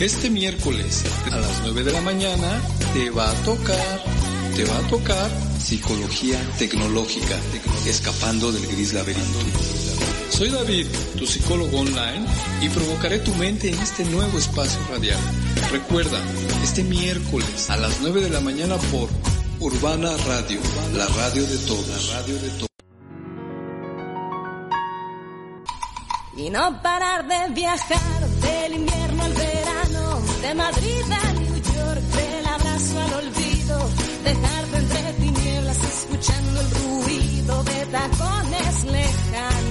Este miércoles a las 9 de la mañana te va a tocar, te va a tocar psicología tecnológica, escapando del gris laberinto. Soy David, tu psicólogo online, y provocaré tu mente en este nuevo espacio radial. Recuerda, este miércoles a las 9 de la mañana por Urbana Radio, la radio de todos, la radio de todos. Y no parar de viajar del invierno al verano, de Madrid a New York, del abrazo al olvido, dejarte entre tinieblas escuchando el ruido de tacones lejanos.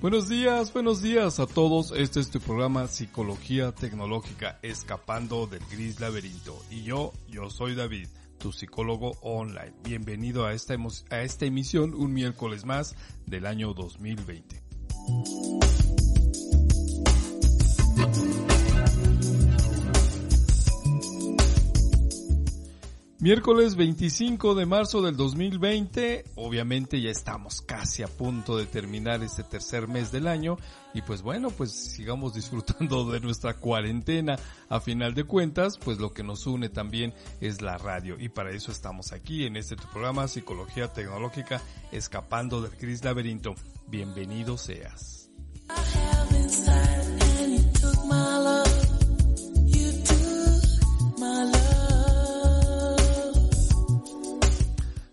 Buenos días, buenos días a todos. Este es tu programa Psicología Tecnológica, escapando del gris laberinto. Y yo, yo soy David, tu psicólogo online. Bienvenido a esta, a esta emisión un miércoles más del año 2020. Miércoles 25 de marzo del 2020, obviamente ya estamos casi a punto de terminar este tercer mes del año y pues bueno, pues sigamos disfrutando de nuestra cuarentena. A final de cuentas, pues lo que nos une también es la radio y para eso estamos aquí en este programa Psicología Tecnológica Escapando del Gris Laberinto. Bienvenido seas.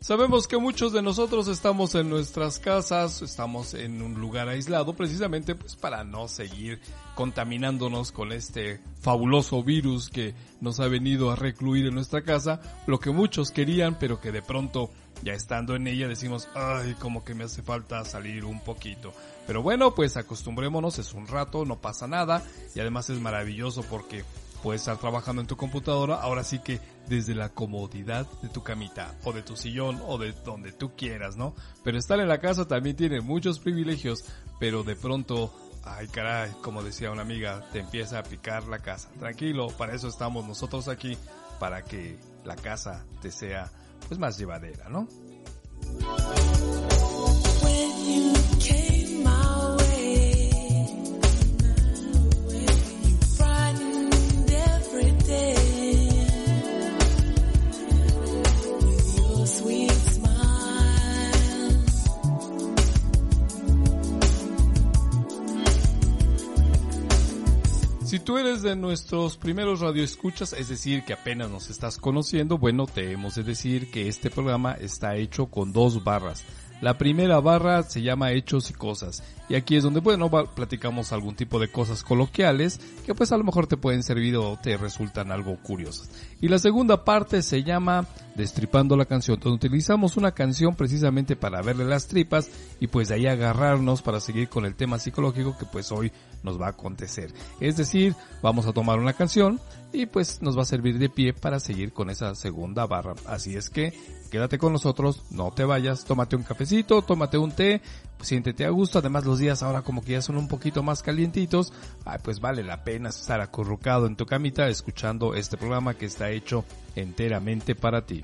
Sabemos que muchos de nosotros estamos en nuestras casas, estamos en un lugar aislado precisamente pues para no seguir contaminándonos con este fabuloso virus que nos ha venido a recluir en nuestra casa, lo que muchos querían pero que de pronto ya estando en ella decimos, ay, como que me hace falta salir un poquito. Pero bueno, pues acostumbrémonos, es un rato, no pasa nada y además es maravilloso porque puedes estar trabajando en tu computadora, ahora sí que desde la comodidad de tu camita o de tu sillón o de donde tú quieras, ¿no? Pero estar en la casa también tiene muchos privilegios, pero de pronto, ay caray, como decía una amiga, te empieza a picar la casa. Tranquilo, para eso estamos nosotros aquí, para que la casa te sea pues más llevadera, ¿no? De nuestros primeros radioescuchas, es decir, que apenas nos estás conociendo, bueno, te hemos de decir que este programa está hecho con dos barras. La primera barra se llama Hechos y Cosas. Y aquí es donde, bueno, platicamos algún tipo de cosas coloquiales que pues a lo mejor te pueden servir o te resultan algo curiosas. Y la segunda parte se llama Destripando la canción, donde utilizamos una canción precisamente para verle las tripas y pues de ahí agarrarnos para seguir con el tema psicológico que pues hoy nos va a acontecer. Es decir, vamos a tomar una canción y pues nos va a servir de pie para seguir con esa segunda barra. Así es que quédate con nosotros, no te vayas, tómate un cafecito, tómate un té, pues, siéntete a gusto. Además los días ahora como que ya son un poquito más calientitos, pues vale la pena estar acurrucado en tu camita escuchando este programa que está hecho enteramente para ti.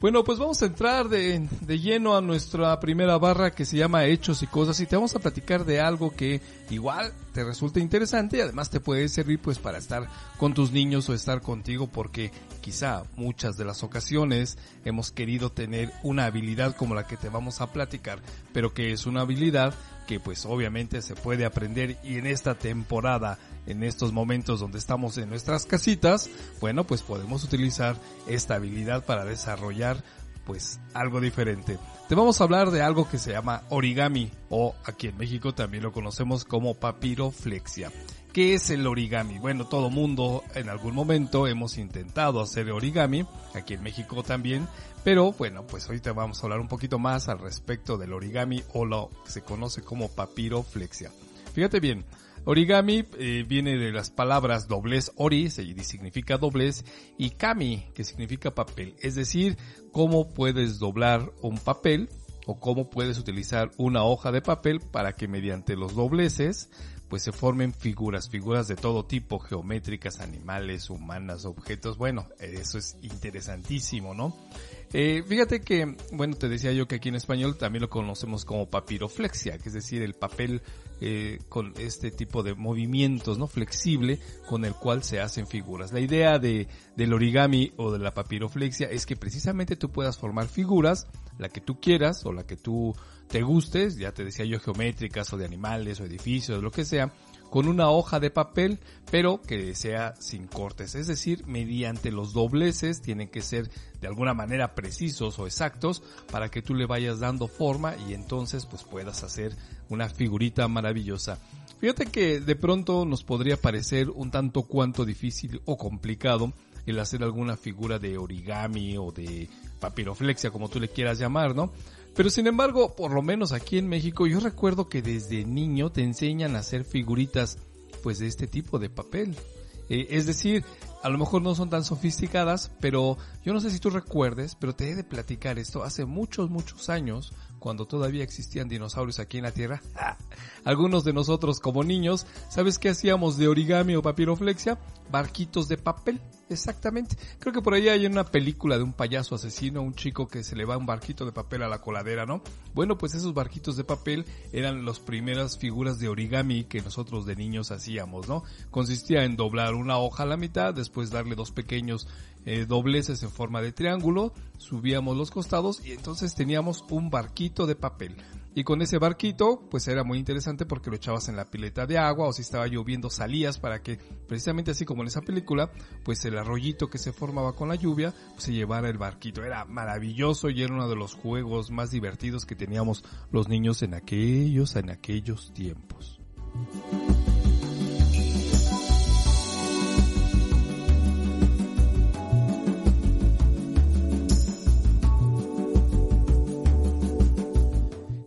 Bueno, pues vamos a entrar de, de, lleno a nuestra primera barra que se llama Hechos y Cosas y te vamos a platicar de algo que igual te resulta interesante y además te puede servir pues para estar con tus niños o estar contigo porque quizá muchas de las ocasiones hemos querido tener una habilidad como la que te vamos a platicar, pero que es una habilidad que pues obviamente se puede aprender y en esta temporada, en estos momentos donde estamos en nuestras casitas, bueno pues podemos utilizar esta habilidad para desarrollar pues algo diferente. Te vamos a hablar de algo que se llama origami o aquí en México también lo conocemos como papiroflexia. ¿Qué es el origami? Bueno, todo mundo en algún momento hemos intentado hacer origami, aquí en México también, pero bueno, pues ahorita vamos a hablar un poquito más al respecto del origami o lo que se conoce como papiroflexia. Fíjate bien, origami eh, viene de las palabras doblez ori, significa doblez, y kami, que significa papel. Es decir, cómo puedes doblar un papel o cómo puedes utilizar una hoja de papel para que mediante los dobleces pues se formen figuras, figuras de todo tipo, geométricas, animales, humanas, objetos. Bueno, eso es interesantísimo, ¿no? Eh, fíjate que, bueno, te decía yo que aquí en español también lo conocemos como papiroflexia, que es decir, el papel eh, con este tipo de movimientos, ¿no? Flexible con el cual se hacen figuras. La idea de, del origami o de la papiroflexia es que precisamente tú puedas formar figuras, la que tú quieras o la que tú te gustes, ya te decía yo geométricas o de animales o edificios, lo que sea, con una hoja de papel, pero que sea sin cortes. Es decir, mediante los dobleces tienen que ser de alguna manera precisos o exactos para que tú le vayas dando forma y entonces pues puedas hacer una figurita maravillosa. Fíjate que de pronto nos podría parecer un tanto cuanto difícil o complicado el hacer alguna figura de origami o de papiroflexia, como tú le quieras llamar, ¿no? Pero sin embargo, por lo menos aquí en México, yo recuerdo que desde niño te enseñan a hacer figuritas, pues de este tipo de papel. Eh, es decir, a lo mejor no son tan sofisticadas, pero yo no sé si tú recuerdes, pero te he de platicar esto hace muchos, muchos años, cuando todavía existían dinosaurios aquí en la Tierra. Algunos de nosotros como niños, ¿sabes qué hacíamos de origami o papiroflexia? Barquitos de papel, exactamente. Creo que por ahí hay una película de un payaso asesino, un chico que se le va un barquito de papel a la coladera, ¿no? Bueno, pues esos barquitos de papel eran las primeras figuras de origami que nosotros de niños hacíamos, ¿no? Consistía en doblar una hoja a la mitad, después darle dos pequeños eh, dobleces en forma de triángulo, subíamos los costados y entonces teníamos un barquito de papel. Y con ese barquito, pues era muy interesante porque lo echabas en la pileta de agua o si estaba lloviendo salías para que, precisamente así como en esa película, pues el arroyito que se formaba con la lluvia, pues se llevara el barquito. Era maravilloso y era uno de los juegos más divertidos que teníamos los niños en aquellos, en aquellos tiempos.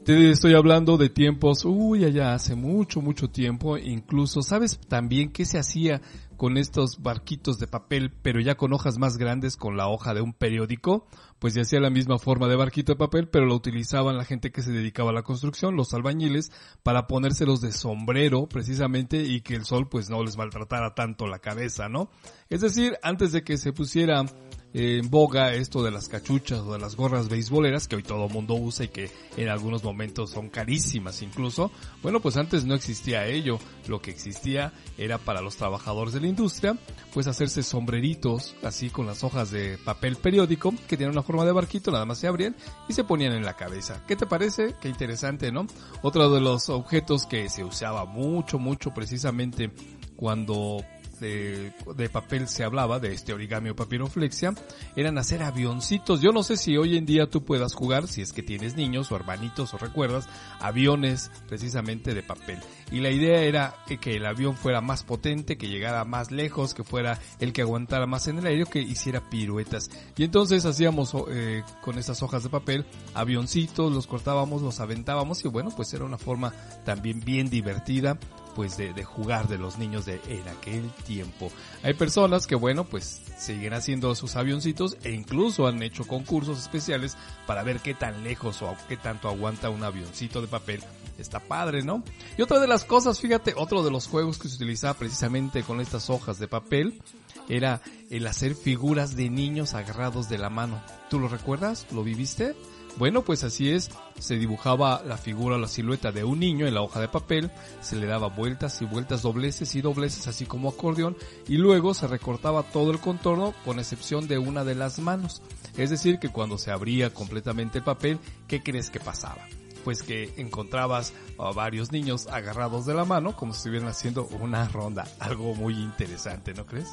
Te estoy hablando de tiempos, uy, allá hace mucho, mucho tiempo, incluso, ¿sabes también qué se hacía con estos barquitos de papel, pero ya con hojas más grandes con la hoja de un periódico? Pues se hacía la misma forma de barquito de papel, pero lo utilizaban la gente que se dedicaba a la construcción, los albañiles, para ponérselos de sombrero, precisamente, y que el sol pues no les maltratara tanto la cabeza, ¿no? Es decir, antes de que se pusiera en boga esto de las cachuchas o de las gorras beisboleras que hoy todo mundo usa y que en algunos momentos son carísimas incluso. Bueno, pues antes no existía ello. Lo que existía era para los trabajadores de la industria, pues hacerse sombreritos así con las hojas de papel periódico que tienen una forma de barquito, nada más se abrían y se ponían en la cabeza. ¿Qué te parece? Qué interesante, ¿no? Otro de los objetos que se usaba mucho, mucho precisamente cuando de, papel se hablaba, de este origami o papiroflexia, eran hacer avioncitos. Yo no sé si hoy en día tú puedas jugar, si es que tienes niños o hermanitos o recuerdas, aviones precisamente de papel. Y la idea era que el avión fuera más potente, que llegara más lejos, que fuera el que aguantara más en el aire, que hiciera piruetas. Y entonces hacíamos eh, con esas hojas de papel avioncitos, los cortábamos, los aventábamos y bueno, pues era una forma también bien divertida pues de, de, jugar de los niños de en aquel tiempo. Hay personas que bueno pues siguen haciendo sus avioncitos e incluso han hecho concursos especiales para ver qué tan lejos o qué tanto aguanta un avioncito de papel. Está padre, ¿no? Y otra de las cosas, fíjate, otro de los juegos que se utilizaba precisamente con estas hojas de papel era el hacer figuras de niños agarrados de la mano. ¿Tú lo recuerdas? ¿Lo viviste? Bueno, pues así es, se dibujaba la figura la silueta de un niño en la hoja de papel, se le daba vueltas y vueltas, dobleces y dobleces, así como acordeón, y luego se recortaba todo el contorno con excepción de una de las manos. Es decir, que cuando se abría completamente el papel, ¿qué crees que pasaba? Pues que encontrabas a varios niños agarrados de la mano como si estuvieran haciendo una ronda. Algo muy interesante, ¿no crees?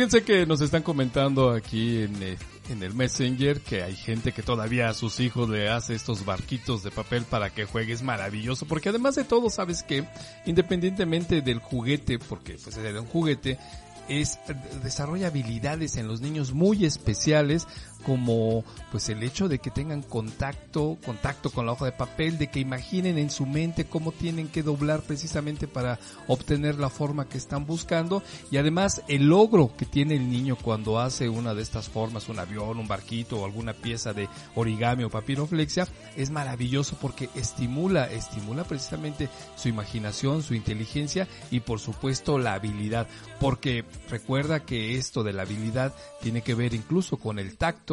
Fíjense que nos están comentando aquí en, eh, en el Messenger que hay gente que todavía a sus hijos le hace estos barquitos de papel para que juegue. Es maravilloso porque además de todo, sabes que independientemente del juguete, porque pues es un juguete, es desarrolla habilidades en los niños muy especiales como pues el hecho de que tengan contacto, contacto con la hoja de papel, de que imaginen en su mente cómo tienen que doblar precisamente para obtener la forma que están buscando. Y además el logro que tiene el niño cuando hace una de estas formas, un avión, un barquito o alguna pieza de origami o papiroflexia, es maravilloso porque estimula, estimula precisamente su imaginación, su inteligencia y por supuesto la habilidad, porque recuerda que esto de la habilidad tiene que ver incluso con el tacto,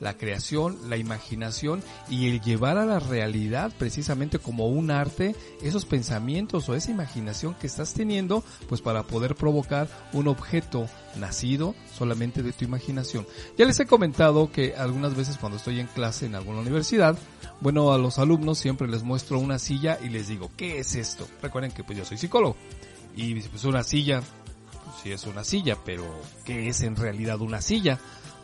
la creación, la imaginación y el llevar a la realidad precisamente como un arte esos pensamientos o esa imaginación que estás teniendo pues para poder provocar un objeto nacido solamente de tu imaginación. Ya les he comentado que algunas veces cuando estoy en clase en alguna universidad, bueno, a los alumnos siempre les muestro una silla y les digo, ¿qué es esto? Recuerden que pues yo soy psicólogo y pues una silla, pues, sí es una silla, pero ¿qué es en realidad una silla?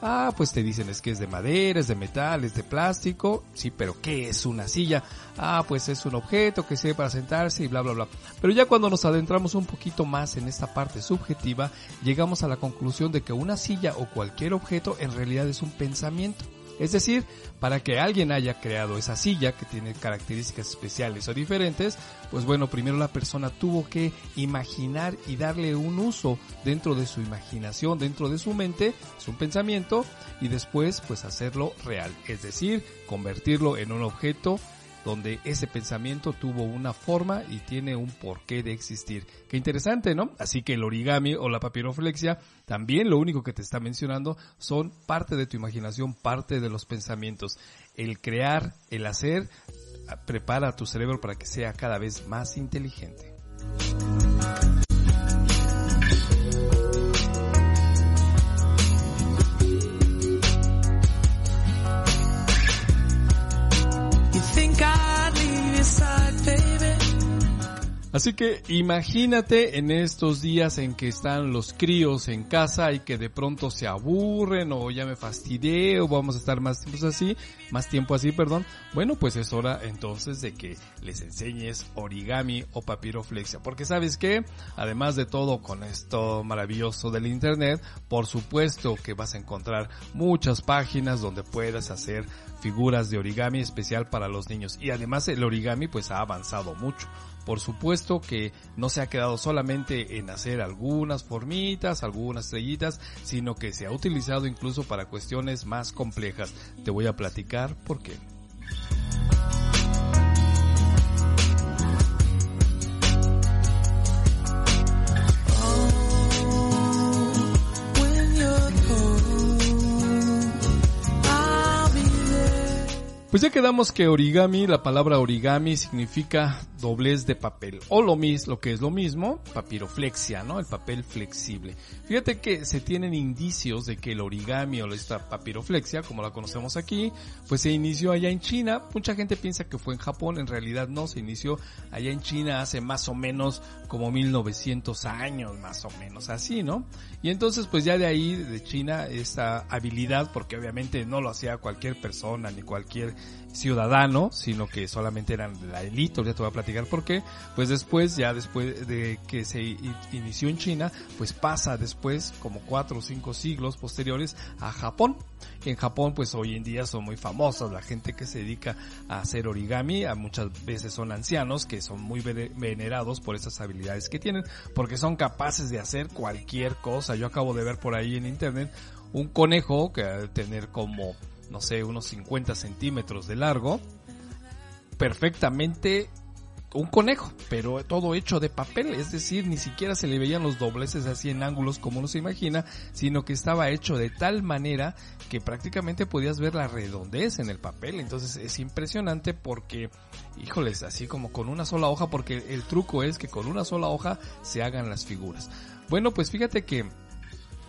Ah, pues te dicen es que es de madera, es de metal, es de plástico. Sí, pero ¿qué es una silla? Ah, pues es un objeto que sirve para sentarse y bla, bla, bla. Pero ya cuando nos adentramos un poquito más en esta parte subjetiva, llegamos a la conclusión de que una silla o cualquier objeto en realidad es un pensamiento. Es decir, para que alguien haya creado esa silla que tiene características especiales o diferentes, pues bueno, primero la persona tuvo que imaginar y darle un uso dentro de su imaginación, dentro de su mente, es un pensamiento, y después pues hacerlo real, es decir, convertirlo en un objeto donde ese pensamiento tuvo una forma y tiene un porqué de existir. Qué interesante, ¿no? Así que el origami o la papiroflexia también lo único que te está mencionando son parte de tu imaginación, parte de los pensamientos. El crear, el hacer, prepara a tu cerebro para que sea cada vez más inteligente. inside Así que imagínate en estos días en que están los críos en casa y que de pronto se aburren o ya me fastidié o vamos a estar más tiempo así, más tiempo así, perdón. Bueno, pues es hora entonces de que les enseñes origami o papiroflexia, porque sabes que además de todo con esto maravilloso del internet, por supuesto que vas a encontrar muchas páginas donde puedas hacer figuras de origami especial para los niños y además el origami pues ha avanzado mucho. Por supuesto que no se ha quedado solamente en hacer algunas formitas, algunas estrellitas, sino que se ha utilizado incluso para cuestiones más complejas. Te voy a platicar por qué. Pues ya quedamos que origami, la palabra origami significa doblez de papel o lo mismo, lo que es lo mismo, papiroflexia, ¿no? El papel flexible. Fíjate que se tienen indicios de que el origami o esta papiroflexia, como la conocemos aquí, pues se inició allá en China. Mucha gente piensa que fue en Japón, en realidad no, se inició allá en China hace más o menos como 1900 años, más o menos así, ¿no? Y entonces pues ya de ahí, de China, esta habilidad, porque obviamente no lo hacía cualquier persona ni cualquier ciudadano, sino que solamente eran la élite, ya te voy a platicar por qué, pues después, ya después de que se inició en China, pues pasa después, como cuatro o cinco siglos posteriores, a Japón. En Japón, pues hoy en día son muy famosos la gente que se dedica a hacer origami, a muchas veces son ancianos que son muy vene- venerados por esas habilidades que tienen, porque son capaces de hacer cualquier cosa. Yo acabo de ver por ahí en internet un conejo que ha de tener como no sé, unos 50 centímetros de largo, perfectamente un conejo, pero todo hecho de papel, es decir, ni siquiera se le veían los dobleces así en ángulos como uno se imagina, sino que estaba hecho de tal manera que prácticamente podías ver la redondez en el papel, entonces es impresionante porque, híjoles, así como con una sola hoja, porque el truco es que con una sola hoja se hagan las figuras. Bueno, pues fíjate que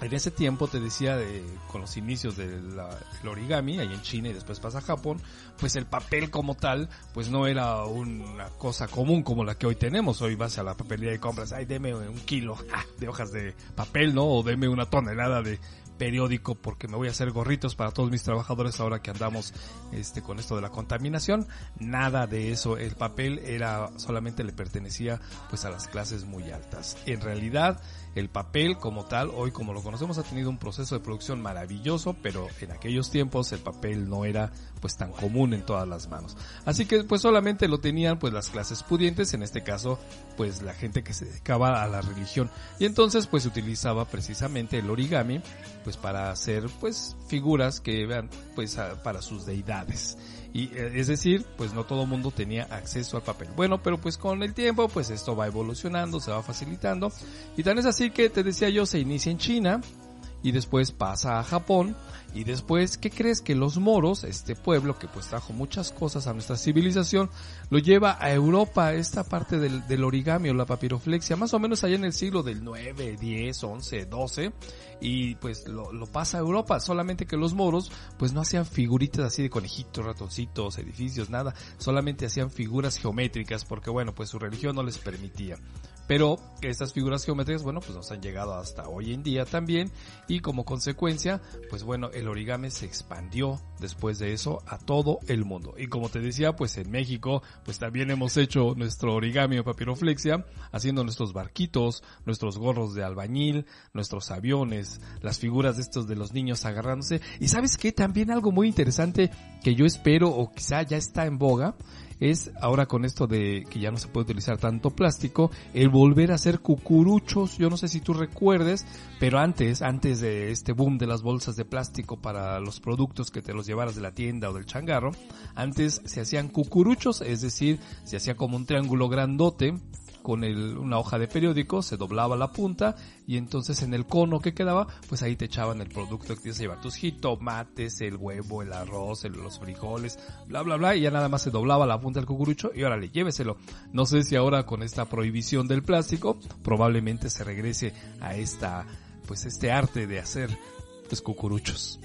en ese tiempo te decía de, con los inicios del origami ahí en China y después pasa a Japón, pues el papel como tal, pues no era una cosa común como la que hoy tenemos. Hoy vas a la papelería y compras, ay, deme un kilo de hojas de papel, ¿no? O deme una tonelada de periódico porque me voy a hacer gorritos para todos mis trabajadores ahora que andamos este con esto de la contaminación nada de eso el papel era solamente le pertenecía pues a las clases muy altas en realidad el papel como tal, hoy como lo conocemos, ha tenido un proceso de producción maravilloso, pero en aquellos tiempos el papel no era pues tan común en todas las manos. Así que pues solamente lo tenían pues las clases pudientes, en este caso pues la gente que se dedicaba a la religión. Y entonces pues se utilizaba precisamente el origami pues para hacer pues figuras que vean pues para sus deidades. Y eh, es decir, pues no todo mundo tenía acceso al papel. Bueno, pero pues con el tiempo, pues esto va evolucionando, se va facilitando. Y tan es así que te decía yo, se inicia en China y después pasa a Japón y después, ¿qué crees que los moros, este pueblo que pues trajo muchas cosas a nuestra civilización, lo lleva a Europa, esta parte del, origami o la papiroflexia, más o menos allá en el siglo del 9, 10, 11, 12, y pues lo, lo pasa a Europa, solamente que los moros pues no hacían figuritas así de conejitos, ratoncitos, edificios, nada, solamente hacían figuras geométricas porque bueno, pues su religión no les permitía. Pero estas figuras geométricas, bueno, pues nos han llegado hasta hoy en día también y como consecuencia, pues bueno, el origami se expandió después de eso a todo el mundo. Y como te decía, pues en México, pues también hemos hecho nuestro origami o papiroflexia, haciendo nuestros barquitos, nuestros gorros de albañil, nuestros aviones, las figuras de estos de los niños agarrándose. Y sabes qué, también algo muy interesante que yo espero o quizá ya está en boga, es ahora con esto de que ya no se puede utilizar tanto plástico, el volver a hacer cucuruchos. Yo no sé si tú recuerdes, pero antes, antes de este boom de las bolsas de plástico para los productos que te los llevaras de la tienda o del changarro, antes se hacían cucuruchos, es decir, se hacía como un triángulo grandote con una hoja de periódico, se doblaba la punta y entonces en el cono que quedaba, pues ahí te echaban el producto que tienes que llevar, tus jitomates, el huevo, el arroz, los frijoles, bla bla bla, y ya nada más se doblaba la punta del cucurucho y órale, lléveselo. No sé si ahora con esta prohibición del plástico, probablemente se regrese a esta, pues este arte de hacer pues cucuruchos.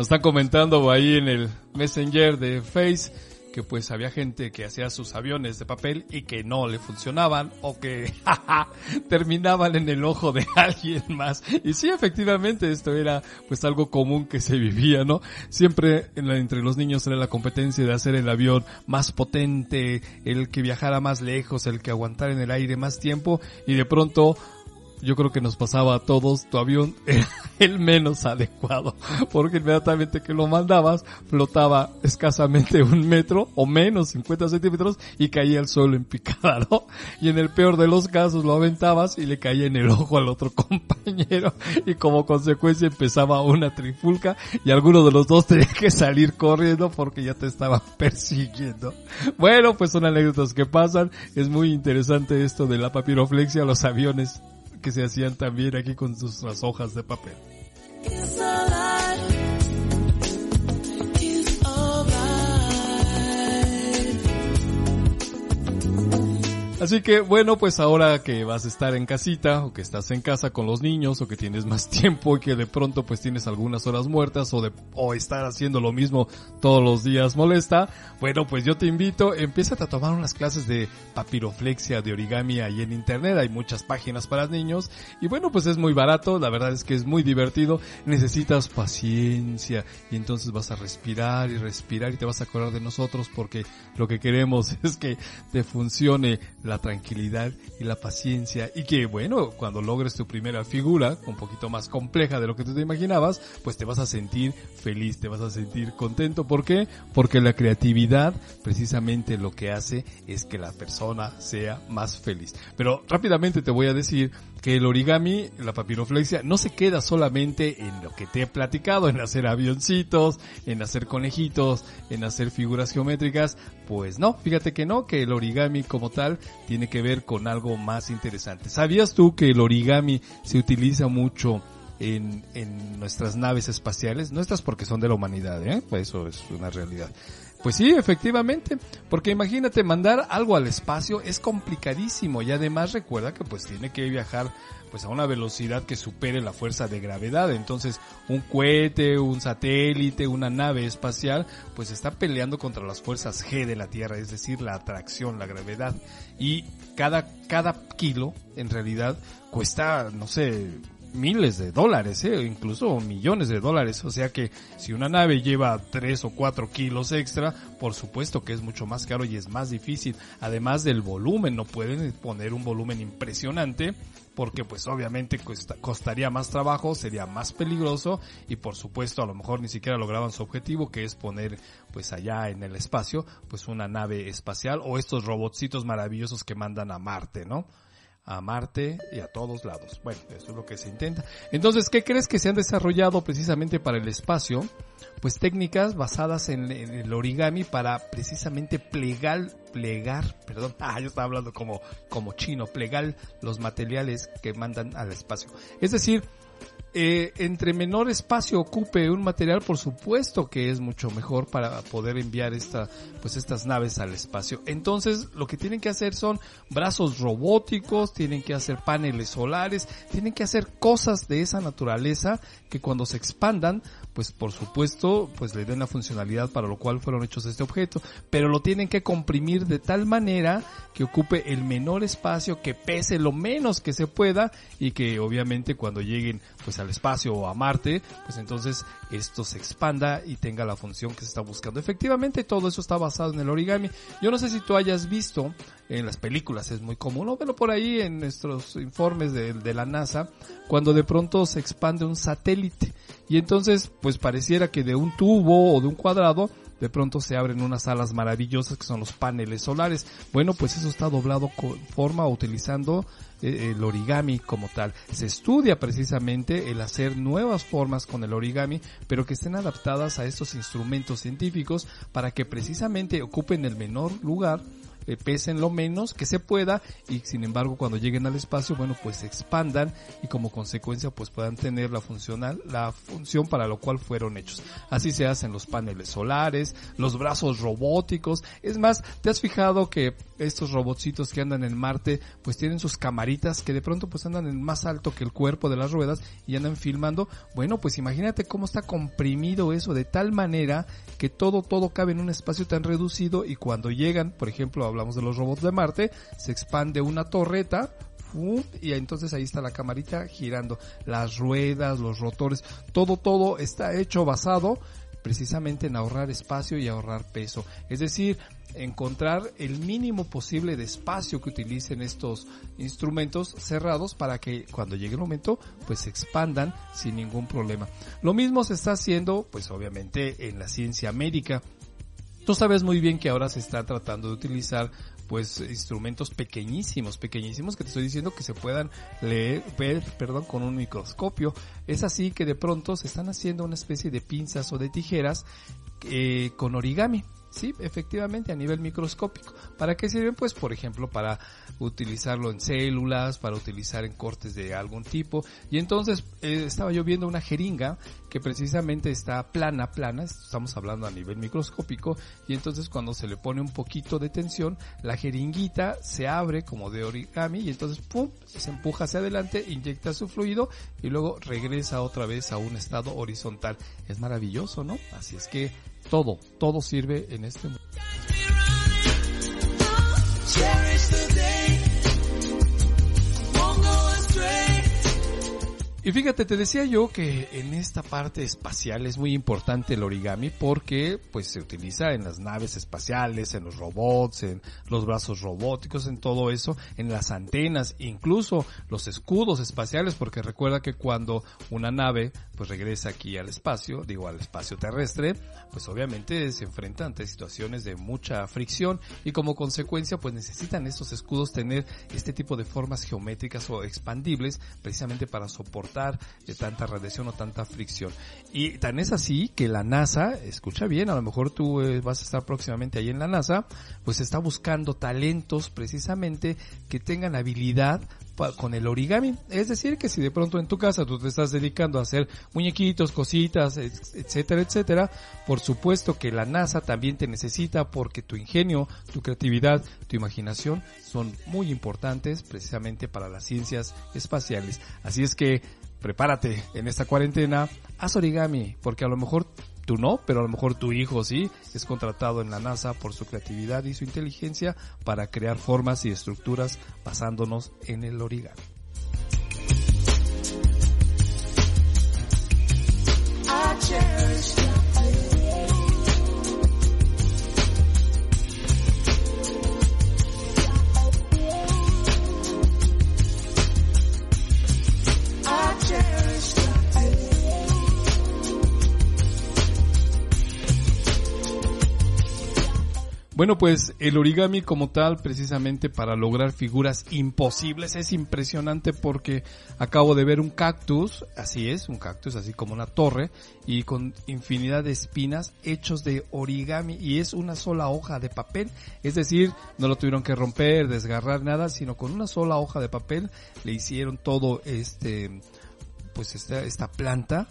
Nos está comentando ahí en el Messenger de Face que pues había gente que hacía sus aviones de papel y que no le funcionaban o que terminaban en el ojo de alguien más. Y sí, efectivamente esto era pues algo común que se vivía, ¿no? Siempre entre los niños era la competencia de hacer el avión más potente, el que viajara más lejos, el que aguantara en el aire más tiempo y de pronto yo creo que nos pasaba a todos, tu avión era el menos adecuado, porque inmediatamente que lo mandabas flotaba escasamente un metro o menos, 50 centímetros, y caía al suelo en picada, ¿no? Y en el peor de los casos lo aventabas y le caía en el ojo al otro compañero, y como consecuencia empezaba una trifulca, y alguno de los dos tenía que salir corriendo porque ya te estaban persiguiendo. Bueno, pues son anécdotas que pasan, es muy interesante esto de la papiroflexia, los aviones que se hacían también aquí con sus hojas de papel. Así que bueno, pues ahora que vas a estar en casita o que estás en casa con los niños o que tienes más tiempo y que de pronto pues tienes algunas horas muertas o de o estar haciendo lo mismo todos los días molesta, bueno, pues yo te invito, empieza a tomar unas clases de papiroflexia, de origami ahí en internet, hay muchas páginas para niños y bueno, pues es muy barato, la verdad es que es muy divertido, necesitas paciencia y entonces vas a respirar y respirar y te vas a acordar de nosotros porque lo que queremos es que te funcione tranquilidad y la paciencia y que bueno, cuando logres tu primera figura, un poquito más compleja de lo que tú te imaginabas, pues te vas a sentir feliz, te vas a sentir contento. ¿Por qué? Porque la creatividad precisamente lo que hace es que la persona sea más feliz. Pero rápidamente te voy a decir que el origami, la papiroflexia, no se queda solamente en lo que te he platicado, en hacer avioncitos, en hacer conejitos, en hacer figuras geométricas. Pues no, fíjate que no, que el origami como tal tiene que ver con algo más interesante. ¿Sabías tú que el origami se utiliza mucho en, en nuestras naves espaciales, nuestras porque son de la humanidad, ¿eh? Pues eso es una realidad. Pues sí, efectivamente, porque imagínate mandar algo al espacio es complicadísimo y además recuerda que pues tiene que viajar pues a una velocidad que supere la fuerza de gravedad. Entonces, un cohete, un satélite, una nave espacial, pues está peleando contra las fuerzas G de la Tierra, es decir, la atracción, la gravedad. Y cada, cada kilo, en realidad, cuesta, no sé, miles de dólares, ¿eh? incluso millones de dólares. O sea que si una nave lleva 3 o 4 kilos extra, por supuesto que es mucho más caro y es más difícil. Además del volumen, no pueden poner un volumen impresionante porque pues obviamente costaría más trabajo, sería más peligroso y por supuesto a lo mejor ni siquiera lograban su objetivo que es poner pues allá en el espacio pues una nave espacial o estos robotcitos maravillosos que mandan a Marte, ¿no? A Marte y a todos lados. Bueno, eso es lo que se intenta. Entonces, ¿qué crees que se han desarrollado precisamente para el espacio? Pues técnicas basadas en, el origami para precisamente plegar, plegar, perdón, ah, yo estaba hablando como, como chino, plegar los materiales que mandan al espacio. Es decir, eh, entre menor espacio ocupe un material, por supuesto que es mucho mejor para poder enviar esta, pues estas naves al espacio. Entonces, lo que tienen que hacer son brazos robóticos, tienen que hacer paneles solares, tienen que hacer cosas de esa naturaleza que cuando se expandan, pues por supuesto, pues le den la funcionalidad para lo cual fueron hechos este objeto, pero lo tienen que comprimir de tal manera que ocupe el menor espacio, que pese lo menos que se pueda y que obviamente cuando lleguen pues al espacio o a Marte, pues entonces esto se expanda y tenga la función que se está buscando. Efectivamente todo eso está basado en el origami. Yo no sé si tú hayas visto en las películas, es muy común, o pero por ahí en nuestros informes de la NASA, cuando de pronto se expande un satélite y entonces pues pareciera que de un tubo o de un cuadrado de pronto se abren unas alas maravillosas que son los paneles solares. Bueno, pues eso está doblado con forma utilizando eh, el origami como tal. Se estudia precisamente el hacer nuevas formas con el origami, pero que estén adaptadas a estos instrumentos científicos para que precisamente ocupen el menor lugar eh, pesen lo menos que se pueda y sin embargo cuando lleguen al espacio, bueno, pues se expandan y como consecuencia pues puedan tener la funcional, la función para lo cual fueron hechos. Así se hacen los paneles solares, los brazos robóticos. Es más, ¿te has fijado que estos robotcitos que andan en Marte pues tienen sus camaritas que de pronto pues andan en más alto que el cuerpo de las ruedas y andan filmando? Bueno, pues imagínate cómo está comprimido eso de tal manera que todo, todo cabe en un espacio tan reducido y cuando llegan, por ejemplo, hablamos de los robots de Marte, se expande una torreta, y entonces ahí está la camarita girando, las ruedas, los rotores, todo, todo está hecho basado precisamente en ahorrar espacio y ahorrar peso. Es decir, encontrar el mínimo posible de espacio que utilicen estos instrumentos cerrados para que cuando llegue el momento pues se expandan sin ningún problema. Lo mismo se está haciendo pues obviamente en la ciencia médica. Tú sabes muy bien que ahora se está tratando de utilizar pues instrumentos pequeñísimos, pequeñísimos que te estoy diciendo que se puedan leer, ver, perdón, con un microscopio. Es así que de pronto se están haciendo una especie de pinzas o de tijeras eh, con origami. Sí, efectivamente, a nivel microscópico. ¿Para qué sirven? Pues, por ejemplo, para utilizarlo en células, para utilizar en cortes de algún tipo. Y entonces eh, estaba yo viendo una jeringa que precisamente está plana, plana, estamos hablando a nivel microscópico, y entonces cuando se le pone un poquito de tensión, la jeringuita se abre como de origami y entonces pum, se empuja hacia adelante, inyecta su fluido y luego regresa otra vez a un estado horizontal. Es maravilloso, ¿no? Así es que todo, todo sirve en este mundo. Y fíjate, te decía yo que en esta parte espacial es muy importante el origami porque pues se utiliza en las naves espaciales, en los robots, en los brazos robóticos, en todo eso, en las antenas, incluso los escudos espaciales porque recuerda que cuando una nave pues regresa aquí al espacio, digo al espacio terrestre, pues obviamente se enfrenta ante situaciones de mucha fricción y como consecuencia pues necesitan estos escudos tener este tipo de formas geométricas o expandibles precisamente para soportar de tanta radiación o tanta fricción. Y tan es así que la NASA, escucha bien, a lo mejor tú eh, vas a estar próximamente ahí en la NASA, pues está buscando talentos precisamente que tengan habilidad con el origami. Es decir, que si de pronto en tu casa tú te estás dedicando a hacer muñequitos, cositas, et- etcétera, etcétera, por supuesto que la NASA también te necesita porque tu ingenio, tu creatividad, tu imaginación son muy importantes precisamente para las ciencias espaciales. Así es que prepárate en esta cuarentena, haz origami, porque a lo mejor tú no, pero a lo mejor tu hijo sí, es contratado en la NASA por su creatividad y su inteligencia para crear formas y estructuras basándonos en el origami. Bueno, pues el origami como tal, precisamente para lograr figuras imposibles, es impresionante porque acabo de ver un cactus, así es, un cactus así como una torre, y con infinidad de espinas hechos de origami, y es una sola hoja de papel, es decir, no lo tuvieron que romper, desgarrar nada, sino con una sola hoja de papel le hicieron todo este, pues esta, esta planta,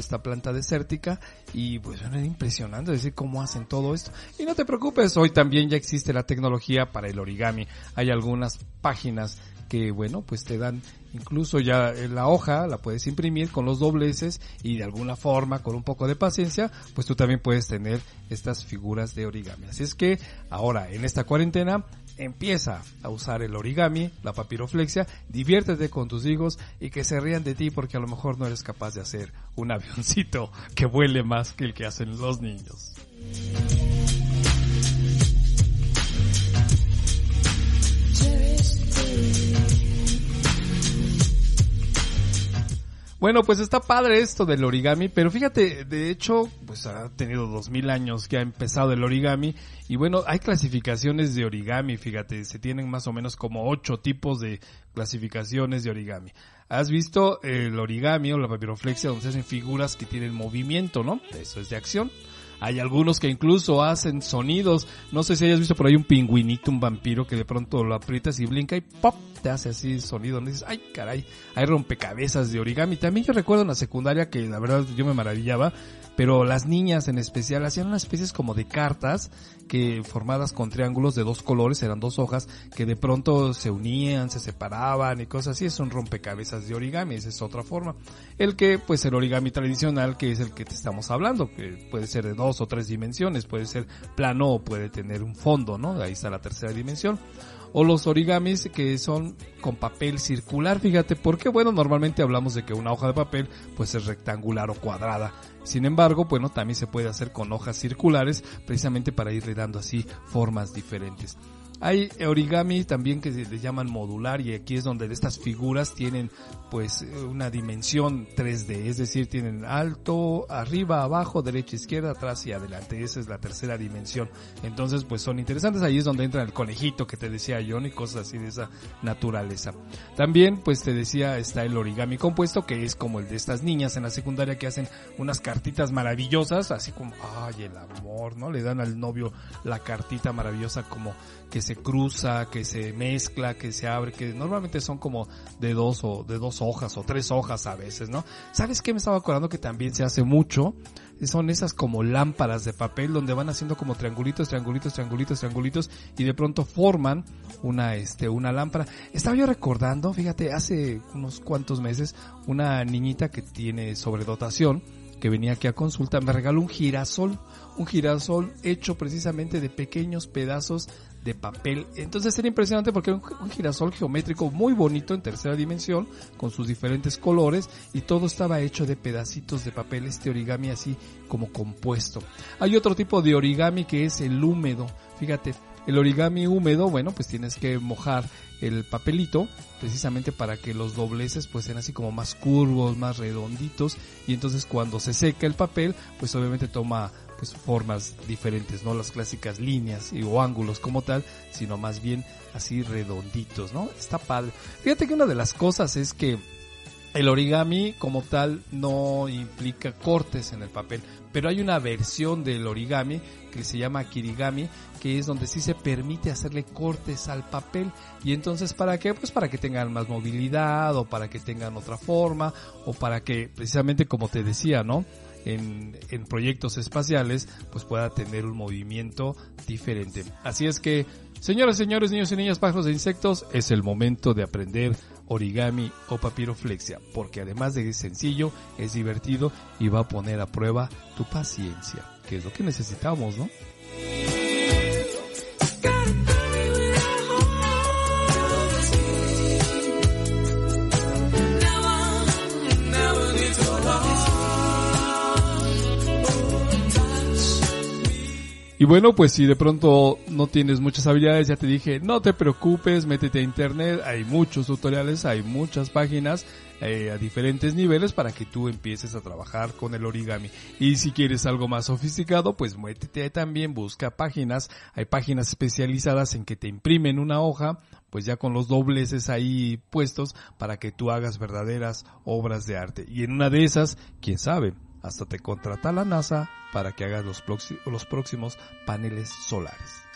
esta planta desértica y pues bueno, era impresionante decir cómo hacen todo esto. Y no te preocupes, hoy también ya existe la tecnología para el origami. Hay algunas páginas que bueno, pues te dan incluso ya la hoja, la puedes imprimir con los dobleces y de alguna forma, con un poco de paciencia, pues tú también puedes tener estas figuras de origami. Así es que ahora en esta cuarentena empieza a usar el origami, la papiroflexia, diviértete con tus hijos y que se rían de ti porque a lo mejor no eres capaz de hacer un avioncito que vuele más que el que hacen los niños. Bueno, pues está padre esto del origami, pero fíjate, de hecho, pues ha tenido dos mil años que ha empezado el origami y bueno, hay clasificaciones de origami, fíjate, se tienen más o menos como ocho tipos de clasificaciones de origami. ¿Has visto el origami o la papiroflexia donde se hacen figuras que tienen movimiento, no? Eso es de acción. Hay algunos que incluso hacen sonidos. No sé si hayas visto por ahí un pingüinito, un vampiro que de pronto lo aprietas y blinca y ¡pop! Te hace así sonido. Y dices, ay caray, hay rompecabezas de origami. También yo recuerdo en la secundaria que la verdad yo me maravillaba, pero las niñas en especial hacían unas especies como de cartas que formadas con triángulos de dos colores, eran dos hojas, que de pronto se unían, se separaban y cosas así. Es un rompecabezas de origami, esa es otra forma. El que, pues el origami tradicional, que es el que te estamos hablando, que puede ser de dos o tres dimensiones, puede ser plano o puede tener un fondo, ¿no? Ahí está la tercera dimensión. O los origamis que son con papel circular, fíjate, porque bueno, normalmente hablamos de que una hoja de papel pues es rectangular o cuadrada. Sin embargo, bueno, también se puede hacer con hojas circulares precisamente para irle dando así formas diferentes. Hay origami también que se le llaman modular y aquí es donde estas figuras tienen pues una dimensión 3D, es decir, tienen alto, arriba, abajo, derecha, izquierda, atrás y adelante. Esa es la tercera dimensión. Entonces pues son interesantes. Ahí es donde entra el conejito que te decía John y cosas así de esa naturaleza. También pues te decía está el origami compuesto que es como el de estas niñas en la secundaria que hacen unas cartitas maravillosas, así como, ay, el amor, ¿no? Le dan al novio la cartita maravillosa como que se cruza, que se mezcla, que se abre, que normalmente son como de dos o de dos hojas o tres hojas a veces, ¿no? ¿Sabes qué me estaba acordando que también se hace mucho? Son esas como lámparas de papel donde van haciendo como triangulitos, triangulitos, triangulitos, triangulitos y de pronto forman una este una lámpara. Estaba yo recordando, fíjate, hace unos cuantos meses una niñita que tiene sobredotación que venía aquí a consulta me regaló un girasol, un girasol hecho precisamente de pequeños pedazos de papel. Entonces era impresionante porque era un, girasol geométrico muy bonito en tercera dimensión, con sus diferentes colores, y todo estaba hecho de pedacitos de papel, este origami así como compuesto. Hay otro tipo de origami que es el húmedo. Fíjate, el origami húmedo, bueno, pues tienes que mojar el papelito precisamente para que los dobleces pues sean así como más curvos, más redonditos y entonces cuando se seca el papel pues obviamente toma pues formas diferentes, no las clásicas líneas y, o ángulos como tal, sino más bien así redonditos, ¿no? Está padre. Fíjate que una de las cosas es que El origami como tal no implica cortes en el papel, pero hay una versión del origami que se llama kirigami, que es donde sí se permite hacerle cortes al papel. Y entonces, ¿para qué? Pues para que tengan más movilidad o para que tengan otra forma o para que, precisamente como te decía, ¿no? En, en proyectos espaciales, pues pueda tener un movimiento diferente. Así es que, señoras, señores, niños y niñas, pájaros e insectos, es el momento de aprender origami o papiroflexia, porque además de sencillo, es divertido y va a poner a prueba tu paciencia, que es lo que necesitamos, ¿no? Y bueno, pues si de pronto no tienes muchas habilidades, ya te dije, no te preocupes, métete a internet, hay muchos tutoriales, hay muchas páginas eh, a diferentes niveles para que tú empieces a trabajar con el origami. Y si quieres algo más sofisticado, pues métete también, busca páginas, hay páginas especializadas en que te imprimen una hoja, pues ya con los dobleces ahí puestos para que tú hagas verdaderas obras de arte. Y en una de esas, quién sabe, hasta te contrata la NASA para que hagas los, los próximos paneles solares.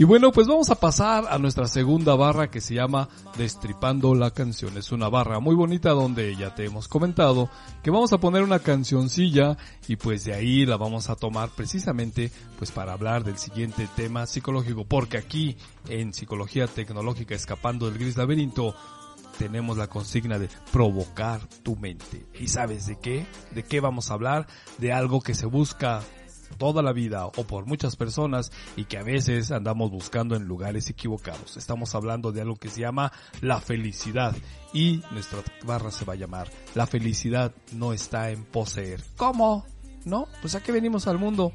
Y bueno, pues vamos a pasar a nuestra segunda barra que se llama Destripando la canción. Es una barra muy bonita donde ya te hemos comentado que vamos a poner una cancioncilla y pues de ahí la vamos a tomar precisamente pues para hablar del siguiente tema psicológico. Porque aquí en Psicología Tecnológica Escapando del Gris Laberinto tenemos la consigna de provocar tu mente. ¿Y sabes de qué? ¿De qué vamos a hablar? De algo que se busca toda la vida o por muchas personas y que a veces andamos buscando en lugares equivocados. Estamos hablando de algo que se llama la felicidad y nuestra barra se va a llamar La felicidad no está en poseer. ¿Cómo? ¿No? Pues a qué venimos al mundo?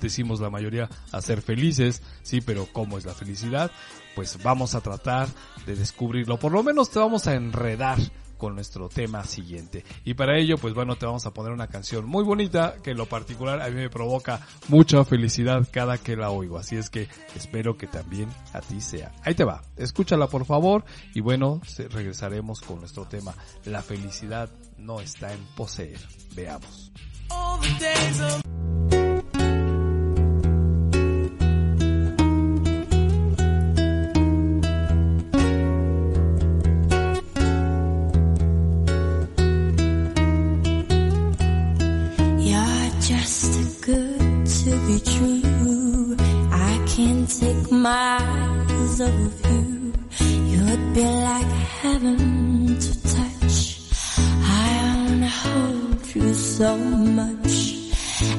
Decimos la mayoría a ser felices, sí, pero ¿cómo es la felicidad? Pues vamos a tratar de descubrirlo. Por lo menos te vamos a enredar con nuestro tema siguiente. Y para ello, pues bueno, te vamos a poner una canción muy bonita que en lo particular a mí me provoca mucha felicidad cada que la oigo. Así es que espero que también a ti sea. Ahí te va, escúchala por favor y bueno, regresaremos con nuestro tema. La felicidad no está en poseer. Veamos. Take my eyes off you, you'd be like heaven to touch. I wanna hold you so much.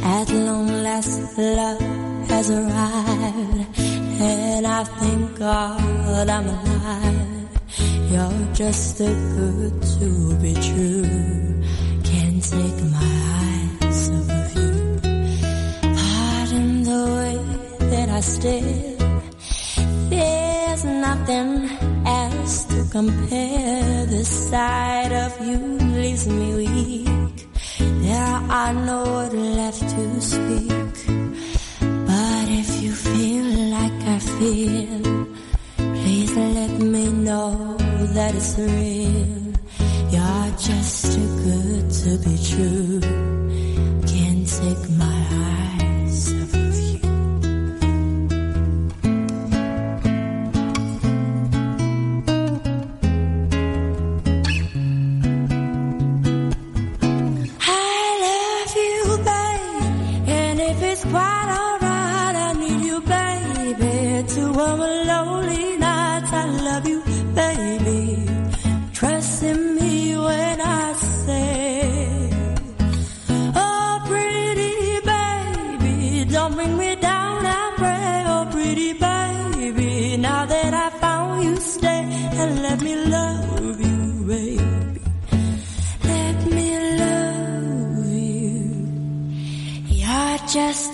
At long last, love has arrived, and I thank God I'm alive. You're just too good to be true. Can't take my the way that I stare there's nothing else to compare. The sight of you leaves me weak. There are no words left to speak. But if you feel like I feel, please let me know that it's real. You're just too good to be true.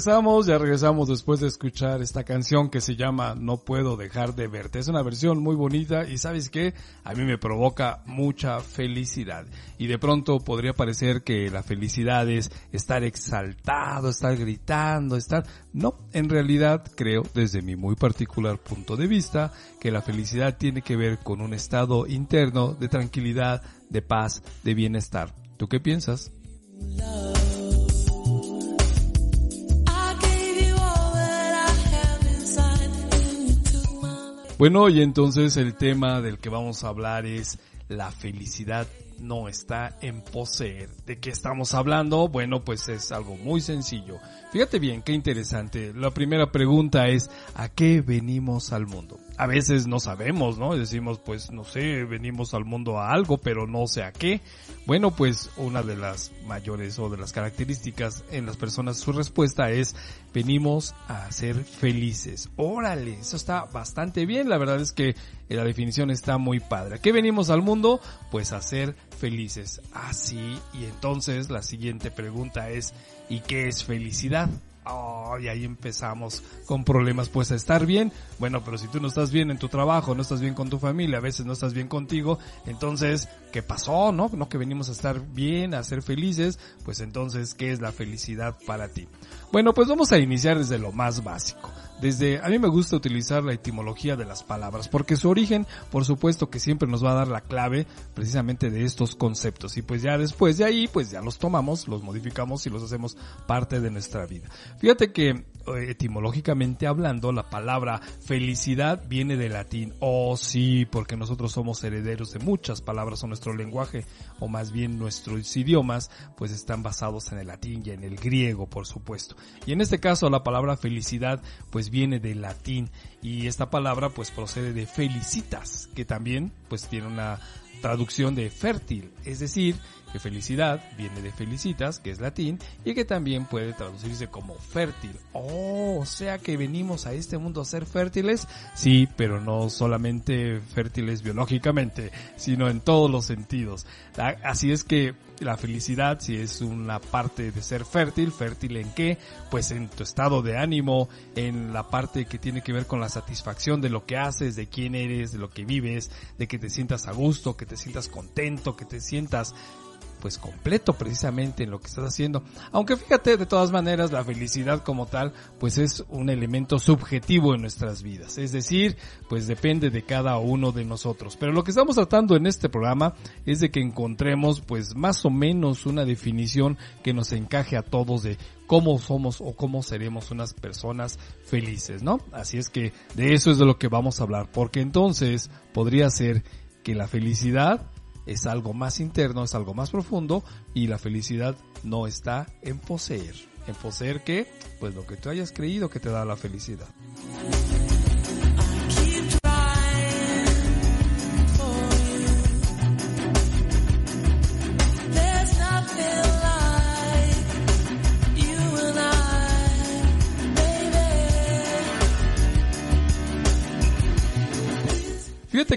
Regresamos, ya regresamos después de escuchar esta canción que se llama No puedo dejar de verte. Es una versión muy bonita y sabes qué, a mí me provoca mucha felicidad. Y de pronto podría parecer que la felicidad es estar exaltado, estar gritando, estar... No, en realidad creo, desde mi muy particular punto de vista, que la felicidad tiene que ver con un estado interno de tranquilidad, de paz, de bienestar. ¿Tú qué piensas? Bueno, y entonces el tema del que vamos a hablar es la felicidad no está en poseer. ¿De qué estamos hablando? Bueno, pues es algo muy sencillo. Fíjate bien, qué interesante. La primera pregunta es, ¿a qué venimos al mundo? A veces no sabemos, ¿no? Decimos, pues no sé, venimos al mundo a algo, pero no sé a qué. Bueno, pues una de las mayores o de las características en las personas, su respuesta es, venimos a ser felices. Órale, eso está bastante bien. La verdad es que la definición está muy padre. ¿A qué venimos al mundo? Pues a ser felices. Así, y entonces la siguiente pregunta es, ¿y qué es felicidad? Oh, y ahí empezamos con problemas. Pues a estar bien, bueno, pero si tú no estás bien en tu trabajo, no estás bien con tu familia, a veces no estás bien contigo, entonces, ¿qué pasó? No, no que venimos a estar bien, a ser felices, pues entonces, ¿qué es la felicidad para ti? Bueno, pues vamos a iniciar desde lo más básico. Desde, a mí me gusta utilizar la etimología de las palabras, porque su origen, por supuesto que siempre nos va a dar la clave precisamente de estos conceptos. Y pues ya después de ahí, pues ya los tomamos, los modificamos y los hacemos parte de nuestra vida. Fíjate que etimológicamente hablando, la palabra felicidad viene del latín. Oh sí, porque nosotros somos herederos de muchas palabras o nuestro lenguaje, o más bien nuestros idiomas, pues están basados en el latín y en el griego, por supuesto. Y en este caso la palabra felicidad, pues viene del latín y esta palabra pues procede de felicitas, que también pues tiene una traducción de fértil, es decir, que felicidad viene de felicitas, que es latín, y que también puede traducirse como fértil. Oh, o sea que venimos a este mundo a ser fértiles, sí, pero no solamente fértiles biológicamente, sino en todos los sentidos. A- Así es que la felicidad, si es una parte de ser fértil, fértil en qué? Pues en tu estado de ánimo, en la parte que tiene que ver con la satisfacción de lo que haces, de quién eres, de lo que vives, de que te sientas a gusto, que te sientas contento, que te sientas pues completo precisamente en lo que estás haciendo. Aunque fíjate, de todas maneras, la felicidad como tal, pues es un elemento subjetivo en nuestras vidas. Es decir, pues depende de cada uno de nosotros. Pero lo que estamos tratando en este programa es de que encontremos pues más o menos una definición que nos encaje a todos de cómo somos o cómo seremos unas personas felices, ¿no? Así es que de eso es de lo que vamos a hablar. Porque entonces podría ser que la felicidad es algo más interno, es algo más profundo y la felicidad no está en poseer. ¿En poseer qué? Pues lo que tú hayas creído que te da la felicidad.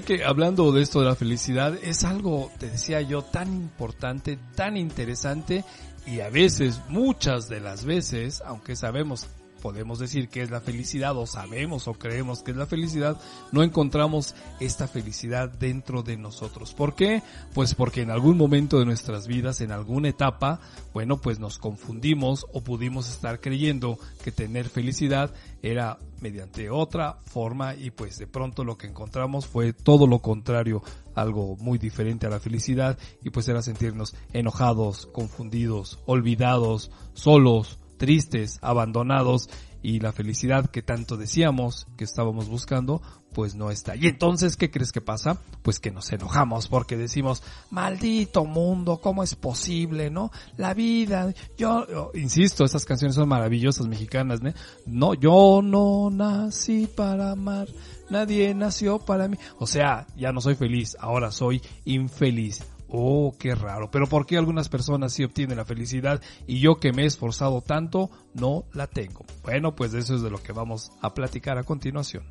Que hablando de esto de la felicidad es algo, te decía yo, tan importante, tan interesante y a veces, muchas de las veces, aunque sabemos podemos decir que es la felicidad o sabemos o creemos que es la felicidad, no encontramos esta felicidad dentro de nosotros. ¿Por qué? Pues porque en algún momento de nuestras vidas, en alguna etapa, bueno, pues nos confundimos o pudimos estar creyendo que tener felicidad era mediante otra forma y pues de pronto lo que encontramos fue todo lo contrario, algo muy diferente a la felicidad y pues era sentirnos enojados, confundidos, olvidados, solos, tristes, abandonados y la felicidad que tanto decíamos que estábamos buscando, pues no está. Y entonces, ¿qué crees que pasa? Pues que nos enojamos porque decimos, maldito mundo, ¿cómo es posible, no? La vida, yo, insisto, esas canciones son maravillosas mexicanas, ¿no? No, yo no nací para amar, nadie nació para mí. O sea, ya no soy feliz, ahora soy infeliz. Oh, qué raro. Pero ¿por qué algunas personas sí obtienen la felicidad y yo que me he esforzado tanto no la tengo? Bueno, pues eso es de lo que vamos a platicar a continuación.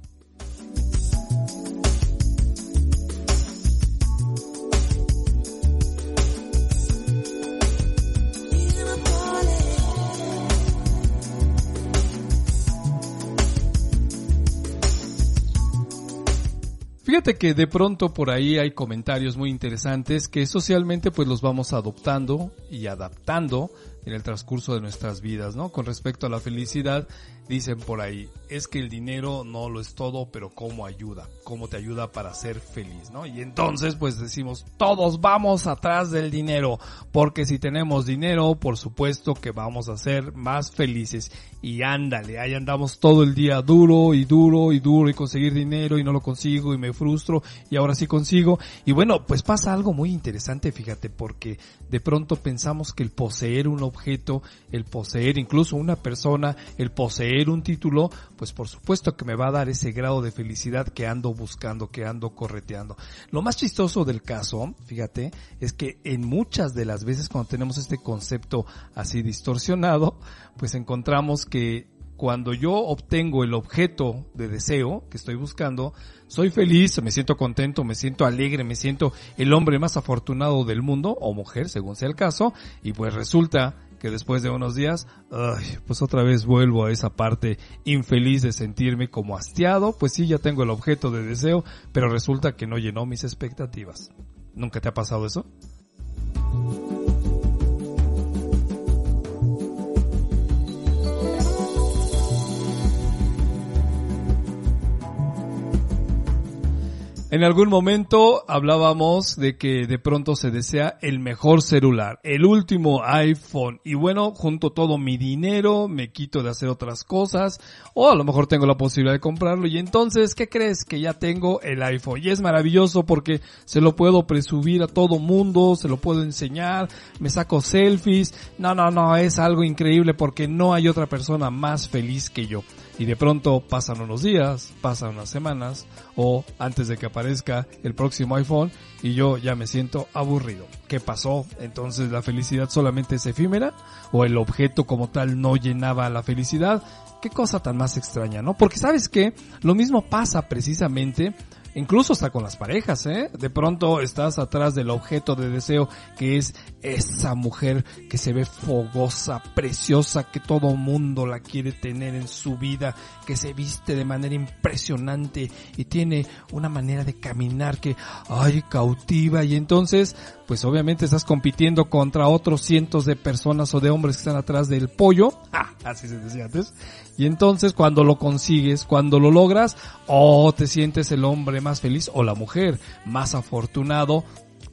Fíjate que de pronto por ahí hay comentarios muy interesantes que socialmente pues los vamos adoptando y adaptando en el transcurso de nuestras vidas, ¿no? Con respecto a la felicidad, dicen por ahí, es que el dinero no lo es todo, pero cómo ayuda, cómo te ayuda para ser feliz, ¿no? Y entonces pues decimos, todos vamos atrás del dinero, porque si tenemos dinero, por supuesto que vamos a ser más felices. Y ándale, ahí andamos todo el día duro y duro y duro y conseguir dinero y no lo consigo y me frustro y ahora sí consigo. Y bueno, pues pasa algo muy interesante, fíjate, porque de pronto pensamos que el poseer un objeto, el poseer incluso una persona, el poseer un título, pues por supuesto que me va a dar ese grado de felicidad que ando buscando, que ando correteando. Lo más chistoso del caso, fíjate, es que en muchas de las veces cuando tenemos este concepto así distorsionado, pues encontramos que cuando yo obtengo el objeto de deseo que estoy buscando, soy feliz, me siento contento, me siento alegre, me siento el hombre más afortunado del mundo, o mujer, según sea el caso, y pues resulta que después de unos días, ay, pues otra vez vuelvo a esa parte infeliz de sentirme como hastiado, pues sí, ya tengo el objeto de deseo, pero resulta que no llenó mis expectativas. ¿Nunca te ha pasado eso? En algún momento hablábamos de que de pronto se desea el mejor celular, el último iPhone. Y bueno, junto todo mi dinero, me quito de hacer otras cosas, o a lo mejor tengo la posibilidad de comprarlo. Y entonces, ¿qué crees? Que ya tengo el iPhone. Y es maravilloso porque se lo puedo presumir a todo mundo, se lo puedo enseñar, me saco selfies. No, no, no, es algo increíble porque no hay otra persona más feliz que yo y de pronto pasan unos días, pasan unas semanas o antes de que aparezca el próximo iPhone y yo ya me siento aburrido. ¿Qué pasó? Entonces la felicidad solamente es efímera o el objeto como tal no llenaba la felicidad. Qué cosa tan más extraña, ¿no? Porque sabes que lo mismo pasa precisamente incluso hasta con las parejas, ¿eh? De pronto estás atrás del objeto de deseo que es esa mujer que se ve fogosa, preciosa, que todo mundo la quiere tener en su vida, que se viste de manera impresionante y tiene una manera de caminar que, ay, cautiva. Y entonces, pues obviamente estás compitiendo contra otros cientos de personas o de hombres que están atrás del pollo, ah, así se decía antes, y entonces cuando lo consigues, cuando lo logras, oh, te sientes el hombre más feliz o la mujer más afortunado,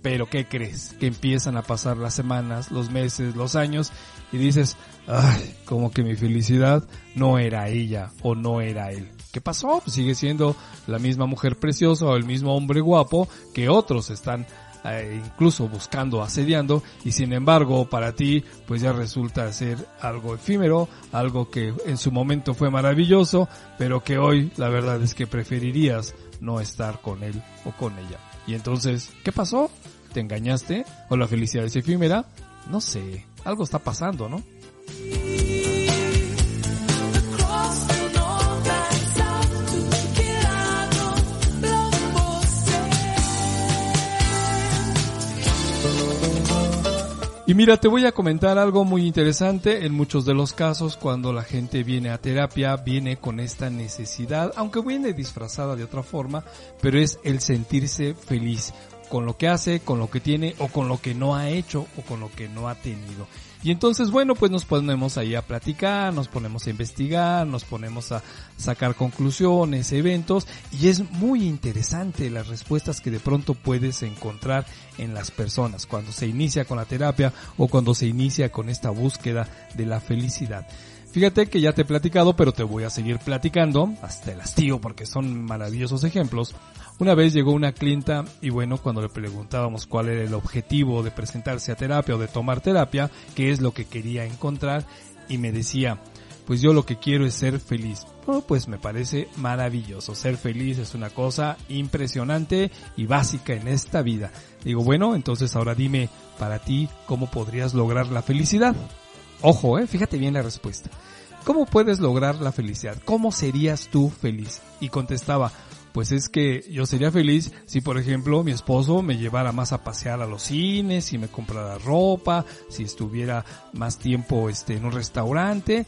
pero ¿qué crees? Que empiezan a pasar las semanas, los meses, los años y dices, ay, como que mi felicidad no era ella o no era él. ¿Qué pasó? Pues sigue siendo la misma mujer preciosa o el mismo hombre guapo que otros están eh, incluso buscando, asediando, y sin embargo para ti pues ya resulta ser algo efímero, algo que en su momento fue maravilloso, pero que hoy la verdad es que preferirías no estar con él o con ella. Y entonces, ¿qué pasó? ¿Te engañaste? ¿O la felicidad es efímera? No sé, algo está pasando, ¿no? Y mira, te voy a comentar algo muy interesante. En muchos de los casos, cuando la gente viene a terapia, viene con esta necesidad, aunque viene disfrazada de otra forma, pero es el sentirse feliz con lo que hace, con lo que tiene o con lo que no ha hecho o con lo que no ha tenido. Y entonces, bueno, pues nos ponemos ahí a platicar, nos ponemos a investigar, nos ponemos a sacar conclusiones, eventos, y es muy interesante las respuestas que de pronto puedes encontrar en las personas cuando se inicia con la terapia o cuando se inicia con esta búsqueda de la felicidad. Fíjate que ya te he platicado, pero te voy a seguir platicando hasta el hastío porque son maravillosos ejemplos. Una vez llegó una clienta y bueno, cuando le preguntábamos cuál era el objetivo de presentarse a terapia o de tomar terapia, qué es lo que quería encontrar y me decía, pues yo lo que quiero es ser feliz. Oh, pues me parece maravilloso. Ser feliz es una cosa impresionante y básica en esta vida. Digo, bueno, entonces ahora dime para ti cómo podrías lograr la felicidad. Ojo, eh, fíjate bien la respuesta. ¿Cómo puedes lograr la felicidad? ¿Cómo serías tú feliz? Y contestaba, pues es que yo sería feliz si, por ejemplo, mi esposo me llevara más a pasear a los cines, si me comprara ropa, si estuviera más tiempo este, en un restaurante.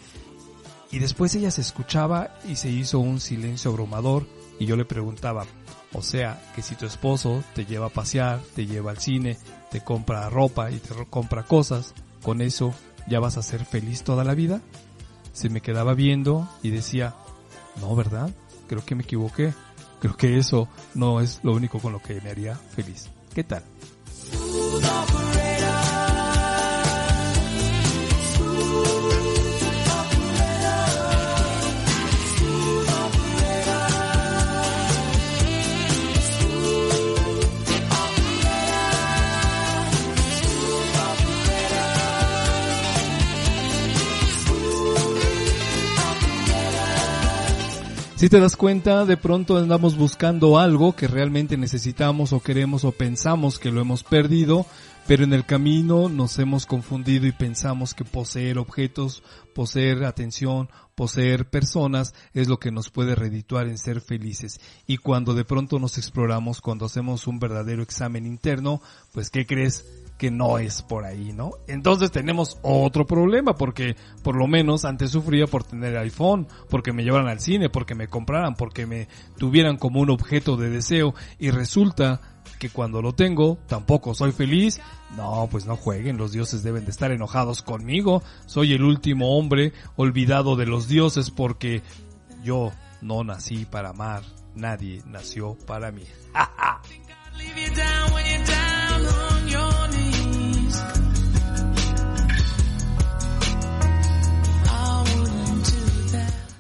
Y después ella se escuchaba y se hizo un silencio abrumador y yo le preguntaba, o sea, que si tu esposo te lleva a pasear, te lleva al cine, te compra ropa y te compra cosas, con eso ¿ya vas a ser feliz toda la vida? Se me quedaba viendo y decía, no, ¿verdad? Creo que me equivoqué. Creo que eso no es lo único con lo que me haría feliz. ¿Qué tal? Si te das cuenta, de pronto andamos buscando algo que realmente necesitamos o queremos o pensamos que lo hemos perdido, pero en el camino nos hemos confundido y pensamos que poseer objetos, poseer atención, poseer personas es lo que nos puede redituar en ser felices. Y cuando de pronto nos exploramos, cuando hacemos un verdadero examen interno, pues ¿qué crees? Que no es por ahí, ¿no? Entonces tenemos otro problema porque por lo menos antes sufría por tener iPhone, porque me llevaran al cine, porque me compraran, porque me tuvieran como un objeto de deseo y resulta que cuando lo tengo tampoco soy feliz. No, pues no jueguen, los dioses deben de estar enojados conmigo. Soy el último hombre olvidado de los dioses porque yo no nací para amar, nadie nació para mí.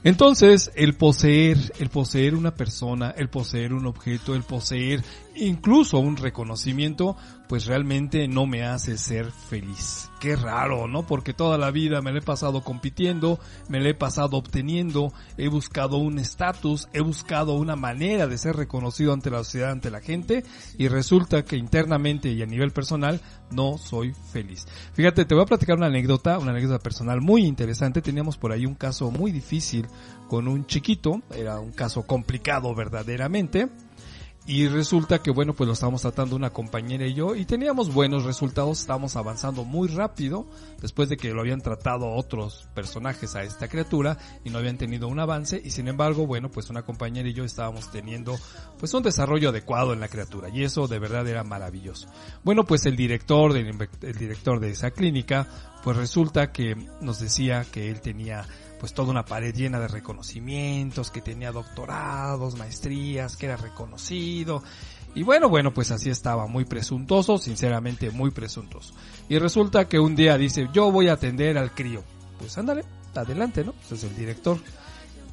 Entonces, el poseer, el poseer una persona, el poseer un objeto, el poseer incluso un reconocimiento, pues realmente no me hace ser feliz. Qué raro, ¿no? Porque toda la vida me la he pasado compitiendo, me la he pasado obteniendo, he buscado un estatus, he buscado una manera de ser reconocido ante la sociedad, ante la gente, y resulta que internamente y a nivel personal no soy feliz. Fíjate, te voy a platicar una anécdota, una anécdota personal muy interesante. Teníamos por ahí un caso muy difícil con un chiquito, era un caso complicado verdaderamente y resulta que bueno, pues lo estábamos tratando una compañera y yo y teníamos buenos resultados, estábamos avanzando muy rápido después de que lo habían tratado otros personajes a esta criatura y no habían tenido un avance y sin embargo, bueno, pues una compañera y yo estábamos teniendo pues un desarrollo adecuado en la criatura y eso de verdad era maravilloso. Bueno, pues el director del el director de esa clínica pues resulta que nos decía que él tenía pues toda una pared llena de reconocimientos, que tenía doctorados, maestrías, que era reconocido. Y bueno, bueno, pues así estaba, muy presuntuoso, sinceramente muy presuntuoso. Y resulta que un día dice, yo voy a atender al crío. Pues ándale, adelante, ¿no? Pues es el director.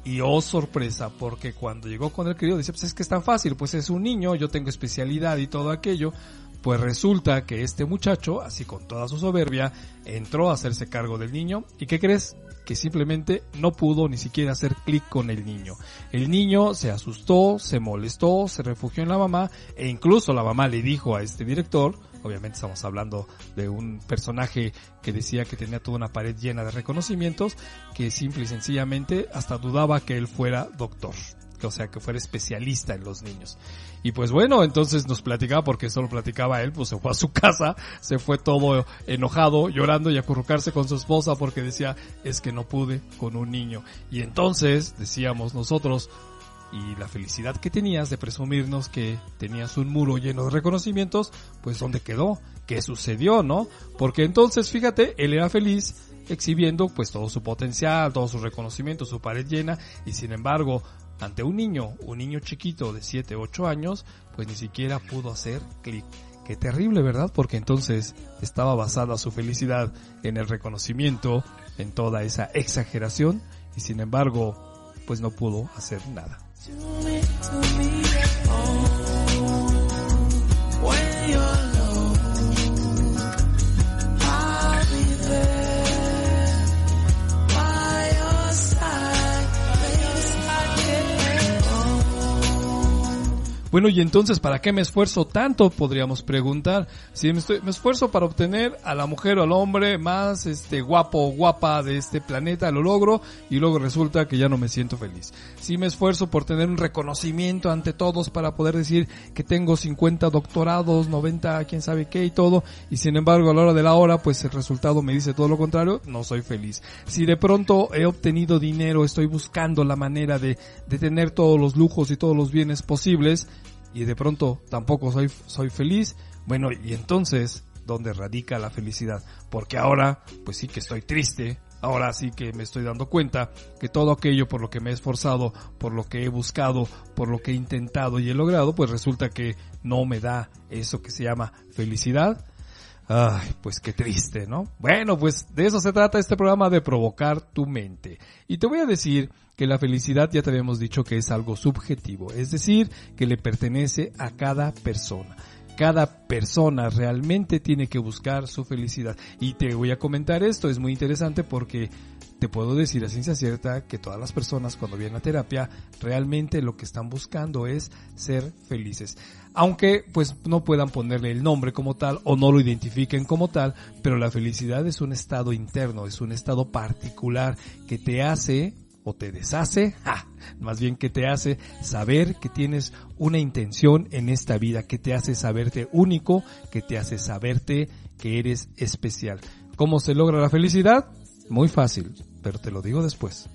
Y oh sorpresa, porque cuando llegó con el crío dice, pues es que es tan fácil, pues es un niño, yo tengo especialidad y todo aquello. Pues resulta que este muchacho, así con toda su soberbia, entró a hacerse cargo del niño. ¿Y qué crees? Que simplemente no pudo ni siquiera hacer clic con el niño. El niño se asustó, se molestó, se refugió en la mamá e incluso la mamá le dijo a este director, obviamente estamos hablando de un personaje que decía que tenía toda una pared llena de reconocimientos, que simple y sencillamente hasta dudaba que él fuera doctor. O sea, que fuera especialista en los niños. Y pues bueno, entonces nos platicaba, porque eso lo platicaba él, pues se fue a su casa, se fue todo enojado, llorando y acurrucarse con su esposa porque decía, es que no pude con un niño. Y entonces, decíamos nosotros, y la felicidad que tenías de presumirnos que tenías un muro lleno de reconocimientos, pues ¿dónde quedó? ¿Qué sucedió, no? Porque entonces, fíjate, él era feliz exhibiendo pues todo su potencial, todo su reconocimiento, su pared llena, y sin embargo, ante un niño, un niño chiquito de 7, 8 años, pues ni siquiera pudo hacer clic. Qué terrible, ¿verdad? Porque entonces estaba basada su felicidad en el reconocimiento, en toda esa exageración, y sin embargo, pues no pudo hacer nada. Bueno, y entonces, ¿para qué me esfuerzo tanto? Podríamos preguntar. Si me, estoy, me esfuerzo para obtener a la mujer o al hombre más este guapo o guapa de este planeta, lo logro y luego resulta que ya no me siento feliz. Si me esfuerzo por tener un reconocimiento ante todos para poder decir que tengo 50 doctorados, 90, quién sabe qué y todo, y sin embargo a la hora de la hora, pues el resultado me dice todo lo contrario, no soy feliz. Si de pronto he obtenido dinero, estoy buscando la manera de, de tener todos los lujos y todos los bienes posibles, y de pronto tampoco soy, soy feliz, bueno, y entonces, ¿dónde radica la felicidad? Porque ahora, pues sí que estoy triste, ahora sí que me estoy dando cuenta que todo aquello por lo que me he esforzado, por lo que he buscado, por lo que he intentado y he logrado, pues resulta que no me da eso que se llama felicidad. Ay, pues qué triste, ¿no? Bueno, pues de eso se trata este programa de provocar tu mente. Y te voy a decir que la felicidad ya te habíamos dicho que es algo subjetivo, es decir, que le pertenece a cada persona. Cada persona realmente tiene que buscar su felicidad. Y te voy a comentar esto, es muy interesante porque te puedo decir a ciencia cierta que todas las personas cuando vienen a terapia realmente lo que están buscando es ser felices. Aunque pues no puedan ponerle el nombre como tal o no lo identifiquen como tal, pero la felicidad es un estado interno, es un estado particular que te hace o te deshace, más bien que te hace saber que tienes una intención en esta vida, que te hace saberte único, que te hace saberte que eres especial. ¿Cómo se logra la felicidad? Muy fácil, pero te lo digo después.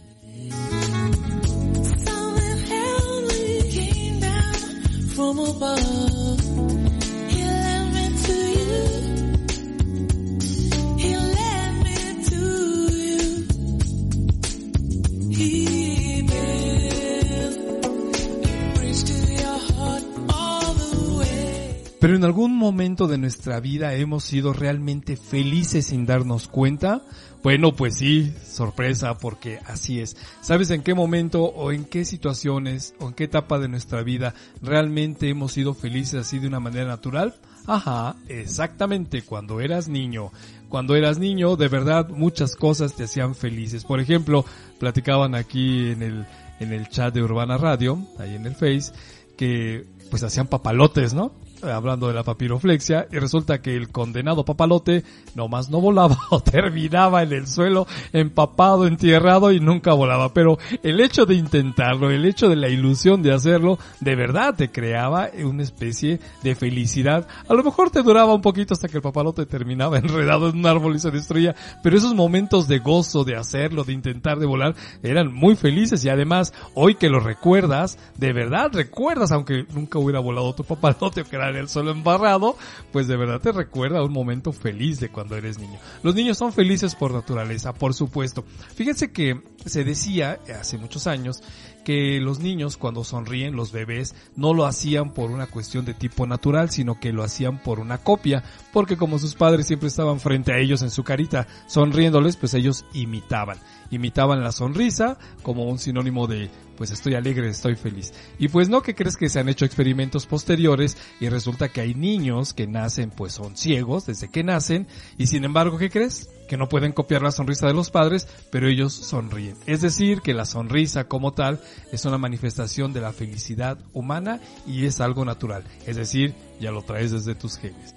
Pero en algún momento de nuestra vida hemos sido realmente felices sin darnos cuenta. Bueno, pues sí, sorpresa, porque así es. ¿Sabes en qué momento o en qué situaciones o en qué etapa de nuestra vida realmente hemos sido felices así de una manera natural? Ajá, exactamente, cuando eras niño. Cuando eras niño, de verdad, muchas cosas te hacían felices. Por ejemplo, platicaban aquí en el, en el chat de Urbana Radio, ahí en el Face, que pues hacían papalotes, ¿no? Hablando de la papiroflexia, y resulta que el condenado papalote nomás no volaba o terminaba en el suelo empapado, entierrado y nunca volaba. Pero el hecho de intentarlo, el hecho de la ilusión de hacerlo, de verdad te creaba una especie de felicidad. A lo mejor te duraba un poquito hasta que el papalote terminaba enredado en un árbol y se destruía, pero esos momentos de gozo de hacerlo, de intentar de volar, eran muy felices y además, hoy que lo recuerdas, de verdad recuerdas, aunque nunca hubiera volado tu papalote o que era el suelo embarrado, pues de verdad te recuerda un momento feliz de cuando eres niño. Los niños son felices por naturaleza, por supuesto. Fíjense que se decía hace muchos años que los niños cuando sonríen, los bebés, no lo hacían por una cuestión de tipo natural, sino que lo hacían por una copia, porque como sus padres siempre estaban frente a ellos en su carita sonriéndoles, pues ellos imitaban imitaban la sonrisa como un sinónimo de pues estoy alegre, estoy feliz. Y pues no que crees que se han hecho experimentos posteriores y resulta que hay niños que nacen pues son ciegos desde que nacen y sin embargo ¿qué crees? Que no pueden copiar la sonrisa de los padres, pero ellos sonríen. Es decir, que la sonrisa como tal es una manifestación de la felicidad humana y es algo natural. Es decir, ya lo traes desde tus genes.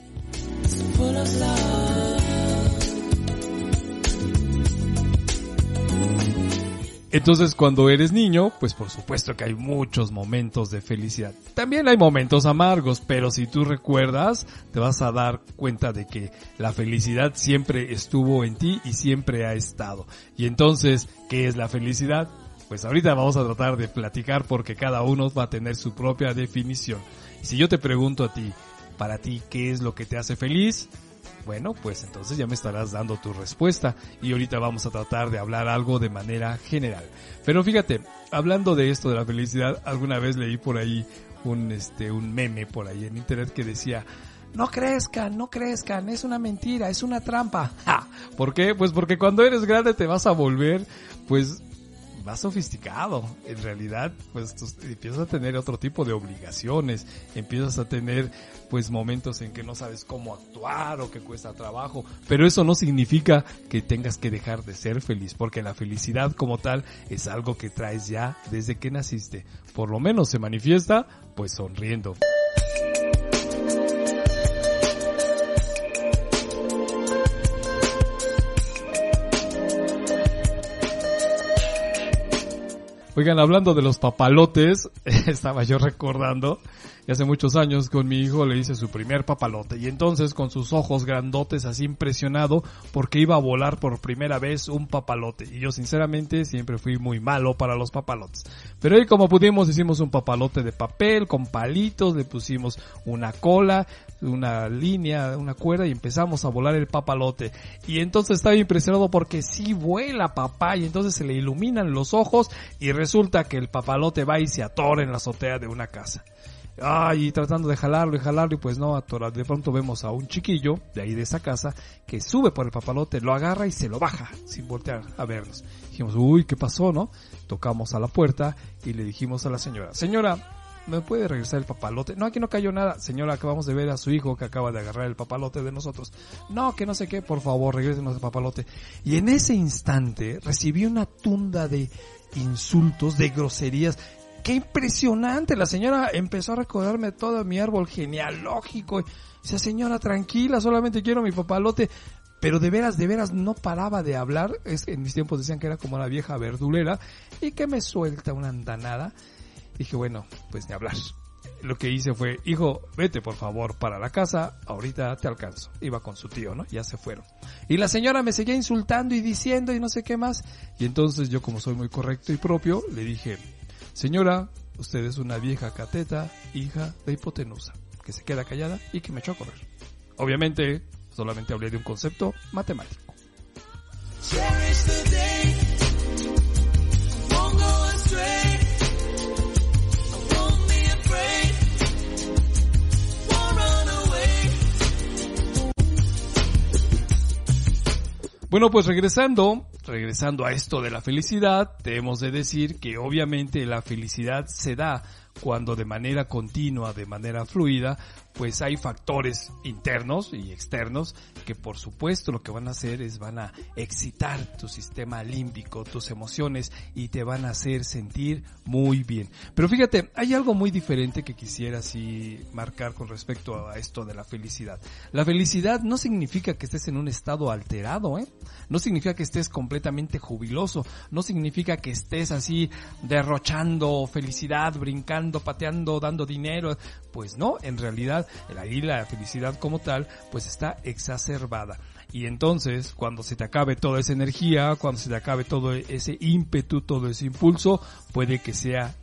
Entonces cuando eres niño, pues por supuesto que hay muchos momentos de felicidad. También hay momentos amargos, pero si tú recuerdas, te vas a dar cuenta de que la felicidad siempre estuvo en ti y siempre ha estado. Y entonces, ¿qué es la felicidad? Pues ahorita vamos a tratar de platicar porque cada uno va a tener su propia definición. Si yo te pregunto a ti, para ti, ¿qué es lo que te hace feliz? Bueno, pues entonces ya me estarás dando tu respuesta y ahorita vamos a tratar de hablar algo de manera general. Pero fíjate, hablando de esto de la felicidad, alguna vez leí por ahí un este un meme por ahí en internet que decía no crezcan, no crezcan, es una mentira, es una trampa. ¿Por qué? Pues porque cuando eres grande te vas a volver, pues, más sofisticado. En realidad, pues empiezas a tener otro tipo de obligaciones, empiezas a tener pues momentos en que no sabes cómo actuar o que cuesta trabajo, pero eso no significa que tengas que dejar de ser feliz, porque la felicidad como tal es algo que traes ya desde que naciste. Por lo menos se manifiesta pues sonriendo. Oigan, hablando de los papalotes, estaba yo recordando, y hace muchos años con mi hijo le hice su primer papalote, y entonces con sus ojos grandotes así impresionado porque iba a volar por primera vez un papalote, y yo sinceramente siempre fui muy malo para los papalotes. Pero ahí como pudimos hicimos un papalote de papel con palitos, le pusimos una cola, una línea, una cuerda y empezamos a volar el papalote. Y entonces estaba impresionado porque sí vuela papá y entonces se le iluminan los ojos y resulta que el papalote va y se atora en la azotea de una casa. Ay, y tratando de jalarlo y jalarlo y pues no atora. De pronto vemos a un chiquillo de ahí de esa casa que sube por el papalote, lo agarra y se lo baja sin voltear a vernos. Dijimos, uy, ¿qué pasó, no? Tocamos a la puerta y le dijimos a la señora, señora, ¿me puede regresar el papalote? No, aquí no cayó nada. Señora, acabamos de ver a su hijo que acaba de agarrar el papalote de nosotros. No, que no sé qué, por favor, regrésenos el papalote. Y en ese instante recibí una tunda de insultos, de groserías. ¡Qué impresionante! La señora empezó a recordarme todo mi árbol genealógico. Dice, señora, tranquila, solamente quiero mi papalote. Pero de veras, de veras no paraba de hablar. Es, en mis tiempos decían que era como la vieja verdulera. Y que me suelta una andanada. Dije, bueno, pues ni hablar. Lo que hice fue, hijo, vete por favor para la casa, ahorita te alcanzo. Iba con su tío, ¿no? Ya se fueron. Y la señora me seguía insultando y diciendo y no sé qué más. Y entonces yo como soy muy correcto y propio, le dije, señora, usted es una vieja cateta, hija de hipotenusa, que se queda callada y que me echó a correr. Obviamente, solamente hablé de un concepto matemático. Bueno, pues regresando, regresando a esto de la felicidad, debemos de decir que obviamente la felicidad se da cuando de manera continua, de manera fluida, pues hay factores internos y externos que por supuesto lo que van a hacer es van a excitar tu sistema límbico, tus emociones y te van a hacer sentir muy bien. Pero fíjate, hay algo muy diferente que quisiera así marcar con respecto a esto de la felicidad. La felicidad no significa que estés en un estado alterado, ¿eh? No significa que estés completamente jubiloso, no significa que estés así derrochando felicidad, brincando, pateando, dando dinero. Pues no, en realidad ahí la felicidad como tal pues está exacerbada. Y entonces, cuando se te acabe toda esa energía, cuando se te acabe todo ese ímpetu, todo ese impulso, puede que sea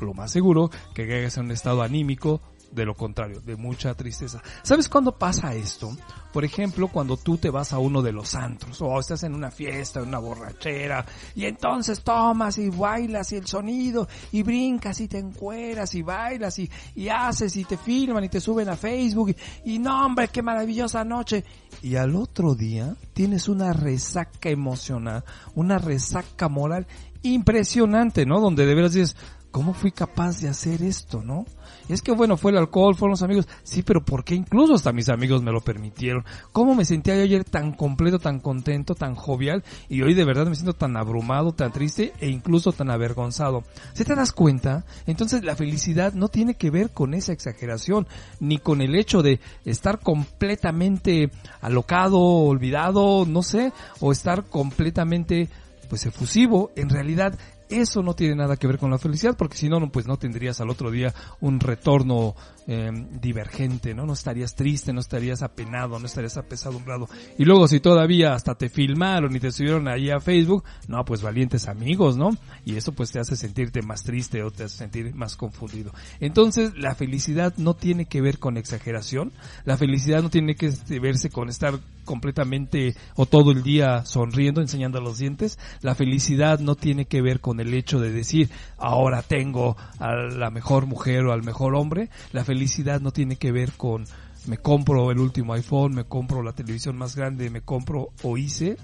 lo más seguro que caigas en un estado anímico de lo contrario, de mucha tristeza. ¿Sabes cuándo pasa esto? Por ejemplo, cuando tú te vas a uno de los antros o estás en una fiesta, en una borrachera y entonces tomas y bailas y el sonido y brincas y te encueras y bailas y, y haces y te filman y te suben a Facebook y, y no hombre, qué maravillosa noche. Y al otro día tienes una resaca emocional, una resaca moral impresionante, ¿no? Donde de veras dices, ¿cómo fui capaz de hacer esto, no? Es que bueno, fue el alcohol, fueron los amigos, sí, pero ¿por qué incluso hasta mis amigos me lo permitieron? ¿Cómo me sentía yo ayer tan completo, tan contento, tan jovial? Y hoy de verdad me siento tan abrumado, tan triste e incluso tan avergonzado. ¿Se te das cuenta? Entonces la felicidad no tiene que ver con esa exageración, ni con el hecho de estar completamente alocado, olvidado, no sé, o estar completamente pues efusivo, en realidad eso no tiene nada que ver con la felicidad, porque si no, pues no tendrías al otro día un retorno eh, divergente, ¿no? No estarías triste, no estarías apenado, no estarías apesadumbrado. Y luego si todavía hasta te filmaron y te subieron ahí a Facebook, no, pues valientes amigos, ¿no? Y eso pues te hace sentirte más triste o te hace sentir más confundido. Entonces, la felicidad no tiene que ver con exageración, la felicidad no tiene que verse con estar completamente o todo el día sonriendo, enseñando los dientes. La felicidad no tiene que ver con el hecho de decir, ahora tengo a la mejor mujer o al mejor hombre. La felicidad no tiene que ver con me compro el último iPhone, me compro la televisión más grande, me compro o hice.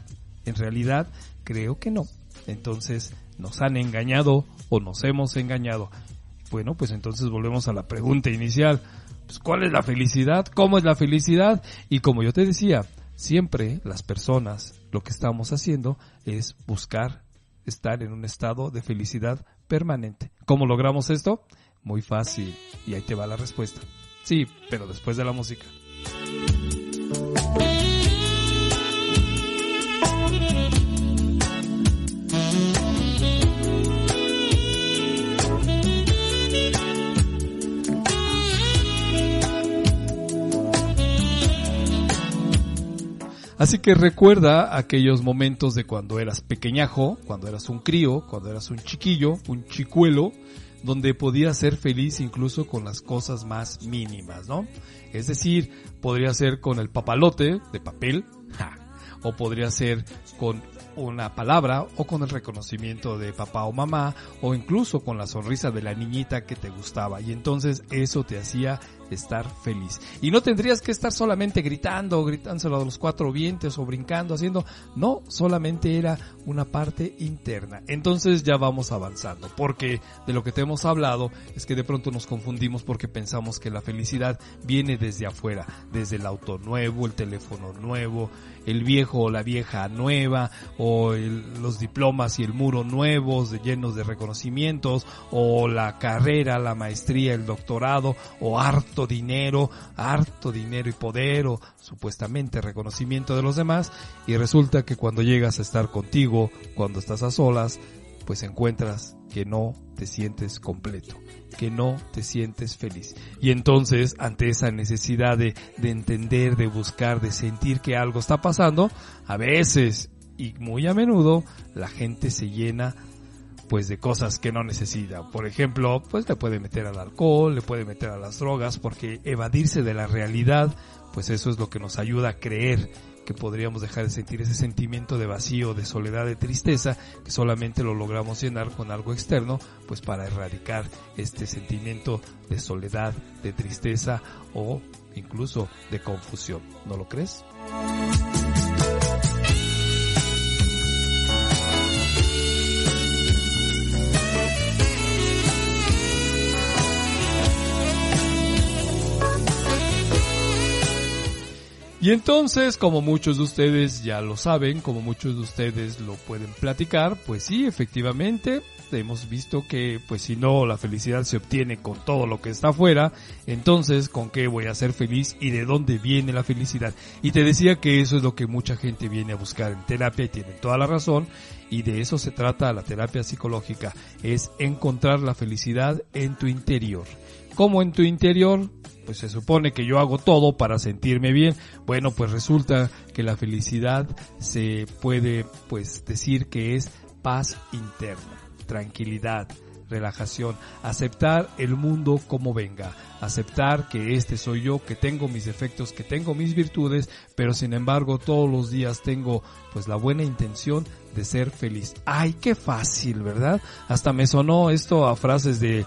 En realidad, creo que no. Entonces, nos han engañado o nos hemos engañado. Bueno, pues entonces volvemos a la pregunta inicial. Pues, ¿Cuál es la felicidad? ¿Cómo es la felicidad? Y como yo te decía, siempre las personas lo que estamos haciendo es buscar estar en un estado de felicidad permanente. ¿Cómo logramos esto? Muy fácil. Y ahí te va la respuesta. Sí, pero después de la música. Así que recuerda aquellos momentos de cuando eras pequeñajo, cuando eras un crío, cuando eras un chiquillo, un chicuelo, donde podías ser feliz incluso con las cosas más mínimas, ¿no? Es decir, podría ser con el papalote de papel, ja, o podría ser con una palabra o con el reconocimiento de papá o mamá o incluso con la sonrisa de la niñita que te gustaba y entonces eso te hacía estar feliz. Y no tendrías que estar solamente gritando o gritándolo a los cuatro vientos o brincando, haciendo, no, solamente era una parte interna. Entonces ya vamos avanzando, porque de lo que te hemos hablado es que de pronto nos confundimos porque pensamos que la felicidad viene desde afuera, desde el auto nuevo, el teléfono nuevo, el viejo o la vieja nueva, o el- los diplomas y el muro nuevos llenos de reconocimientos, o la carrera, la maestría, el doctorado, o harto dinero, harto dinero y poder, o supuestamente reconocimiento de los demás, y resulta que cuando llegas a estar contigo, cuando estás a solas, pues encuentras que no te sientes completo, que no te sientes feliz. Y entonces, ante esa necesidad de, de entender, de buscar, de sentir que algo está pasando, a veces y muy a menudo la gente se llena pues de cosas que no necesita. Por ejemplo, pues le puede meter al alcohol, le puede meter a las drogas, porque evadirse de la realidad, pues eso es lo que nos ayuda a creer que podríamos dejar de sentir ese sentimiento de vacío, de soledad, de tristeza, que solamente lo logramos llenar con algo externo, pues para erradicar este sentimiento de soledad, de tristeza o incluso de confusión. ¿No lo crees? Y entonces, como muchos de ustedes ya lo saben, como muchos de ustedes lo pueden platicar, pues sí, efectivamente, hemos visto que, pues si no, la felicidad se obtiene con todo lo que está afuera, entonces, ¿con qué voy a ser feliz y de dónde viene la felicidad? Y te decía que eso es lo que mucha gente viene a buscar en terapia y tienen toda la razón, y de eso se trata la terapia psicológica, es encontrar la felicidad en tu interior. ¿Cómo en tu interior? Pues se supone que yo hago todo para sentirme bien. Bueno, pues resulta que la felicidad se puede pues decir que es paz interna, tranquilidad, relajación, aceptar el mundo como venga, aceptar que este soy yo, que tengo mis defectos, que tengo mis virtudes, pero sin embargo todos los días tengo pues la buena intención de ser feliz. Ay, qué fácil, ¿verdad? Hasta me sonó esto a frases de,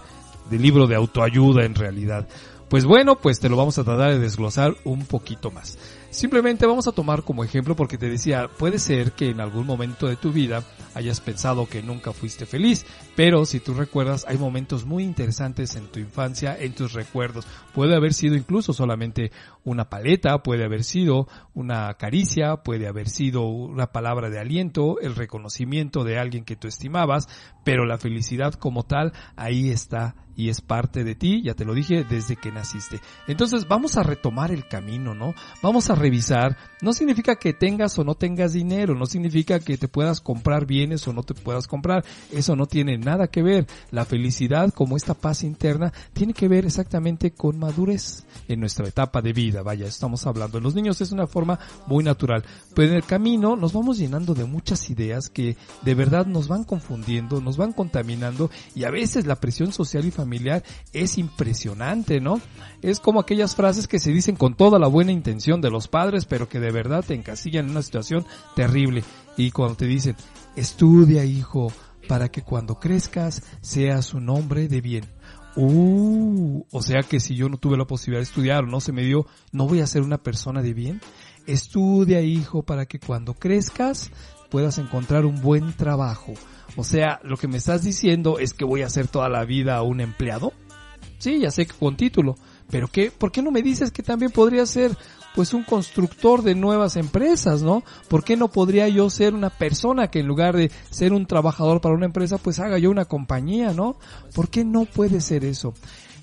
de libro de autoayuda en realidad. Pues bueno, pues te lo vamos a tratar de desglosar un poquito más. Simplemente vamos a tomar como ejemplo porque te decía, puede ser que en algún momento de tu vida hayas pensado que nunca fuiste feliz, pero si tú recuerdas hay momentos muy interesantes en tu infancia, en tus recuerdos. Puede haber sido incluso solamente una paleta, puede haber sido una caricia, puede haber sido una palabra de aliento, el reconocimiento de alguien que tú estimabas, pero la felicidad como tal ahí está y es parte de ti, ya te lo dije, desde que naciste. Entonces vamos a retomar el camino, ¿no? Vamos a revisar. No significa que tengas o no tengas dinero, no significa que te puedas comprar bienes o no te puedas comprar. Eso no tiene nada que ver. La felicidad, como esta paz interna, tiene que ver exactamente con madurez en nuestra etapa de vida. Vaya, estamos hablando. En los niños es una forma muy natural. Pero en el camino nos vamos llenando de muchas ideas que de verdad nos van confundiendo, nos van contaminando y a veces la presión social y familiar es impresionante, ¿no? Es como aquellas frases que se dicen con toda la buena intención de los padres, pero que de verdad te encasillan en una situación terrible. Y cuando te dicen, estudia hijo, para que cuando crezcas seas un hombre de bien. Uh, o sea que si yo no tuve la posibilidad de estudiar o no se me dio, no voy a ser una persona de bien. Estudia hijo para que cuando crezcas puedas encontrar un buen trabajo. O sea, lo que me estás diciendo es que voy a ser toda la vida un empleado. Sí, ya sé que con título. Pero qué, ¿por qué no me dices que también podría ser pues un constructor de nuevas empresas, ¿no? ¿Por qué no podría yo ser una persona que en lugar de ser un trabajador para una empresa, pues haga yo una compañía, ¿no? ¿Por qué no puede ser eso?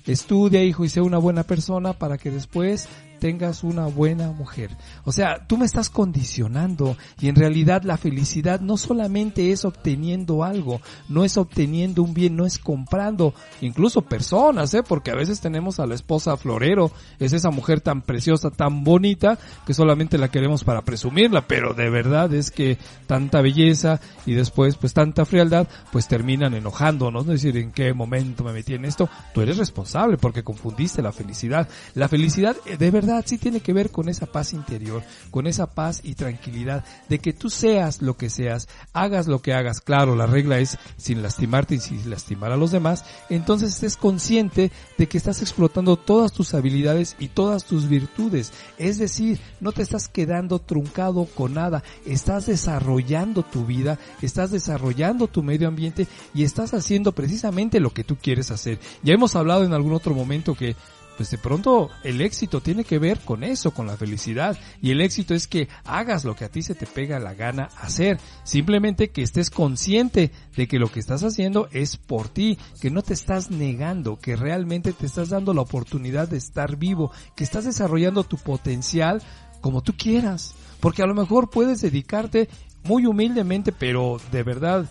Estudia, hijo, y sea una buena persona para que después tengas una buena mujer. O sea, tú me estás condicionando y en realidad la felicidad no solamente es obteniendo algo, no es obteniendo un bien, no es comprando incluso personas, ¿eh? Porque a veces tenemos a la esposa florero, es esa mujer tan preciosa, tan bonita, que solamente la queremos para presumirla, pero de verdad es que tanta belleza y después pues tanta frialdad, pues terminan enojándonos, ¿no? Es decir, ¿en qué momento me metí en esto? Tú eres responsable porque confundiste la felicidad. La felicidad eh, de verdad sí tiene que ver con esa paz interior, con esa paz y tranquilidad de que tú seas lo que seas, hagas lo que hagas. Claro, la regla es sin lastimarte y sin lastimar a los demás. Entonces estés consciente de que estás explotando todas tus habilidades y todas tus virtudes. Es decir, no te estás quedando truncado con nada. Estás desarrollando tu vida, estás desarrollando tu medio ambiente y estás haciendo precisamente lo que tú quieres hacer. Ya hemos hablado en algún otro momento que pues de pronto el éxito tiene que ver con eso, con la felicidad. Y el éxito es que hagas lo que a ti se te pega la gana hacer. Simplemente que estés consciente de que lo que estás haciendo es por ti, que no te estás negando, que realmente te estás dando la oportunidad de estar vivo, que estás desarrollando tu potencial como tú quieras. Porque a lo mejor puedes dedicarte muy humildemente, pero de verdad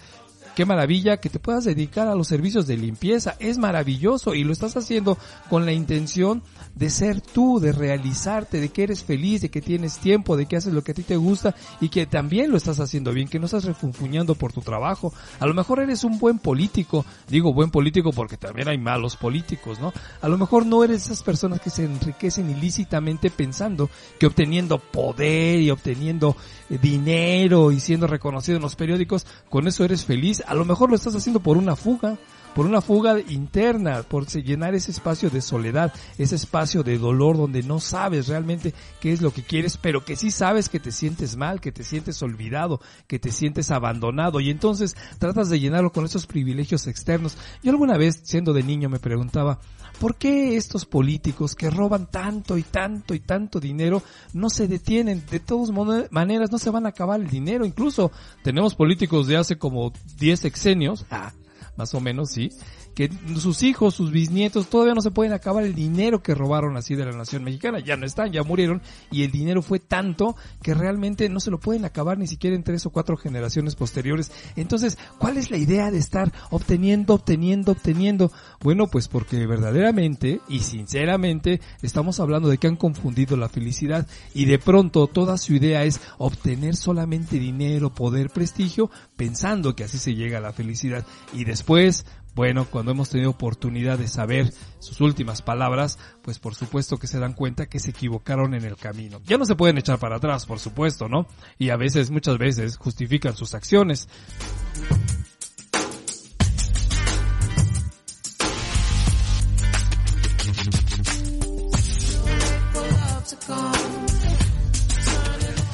qué maravilla que te puedas dedicar a los servicios de limpieza. Es maravilloso y lo estás haciendo con la intención de ser tú, de realizarte, de que eres feliz, de que tienes tiempo, de que haces lo que a ti te gusta y que también lo estás haciendo bien, que no estás refunfuñando por tu trabajo. A lo mejor eres un buen político. Digo buen político porque también hay malos políticos, ¿no? A lo mejor no eres esas personas que se enriquecen ilícitamente pensando que obteniendo poder y obteniendo eh, dinero y siendo reconocido en los periódicos, con eso eres feliz. A lo mejor lo estás haciendo por una fuga, por una fuga interna, por llenar ese espacio de soledad, ese espacio de dolor donde no sabes realmente qué es lo que quieres, pero que sí sabes que te sientes mal, que te sientes olvidado, que te sientes abandonado y entonces tratas de llenarlo con esos privilegios externos. Yo alguna vez, siendo de niño, me preguntaba, ¿por qué estos políticos que roban tanto y tanto y tanto dinero no se detienen? De todas maneras no se van a acabar el dinero. Incluso tenemos políticos de hace como 10 sexenios, ah, más o menos, sí, que sus hijos, sus bisnietos, todavía no se pueden acabar el dinero que robaron así de la nación mexicana. Ya no están, ya murieron y el dinero fue tanto que realmente no se lo pueden acabar ni siquiera en tres o cuatro generaciones posteriores. Entonces, ¿cuál es la idea de estar obteniendo, obteniendo, obteniendo? Bueno, pues porque verdaderamente y sinceramente estamos hablando de que han confundido la felicidad y de pronto toda su idea es obtener solamente dinero, poder, prestigio, pensando que así se llega a la felicidad. Y después, bueno, cuando hemos tenido oportunidad de saber sus últimas palabras, pues por supuesto que se dan cuenta que se equivocaron en el camino. Ya no se pueden echar para atrás, por supuesto, ¿no? Y a veces, muchas veces, justifican sus acciones.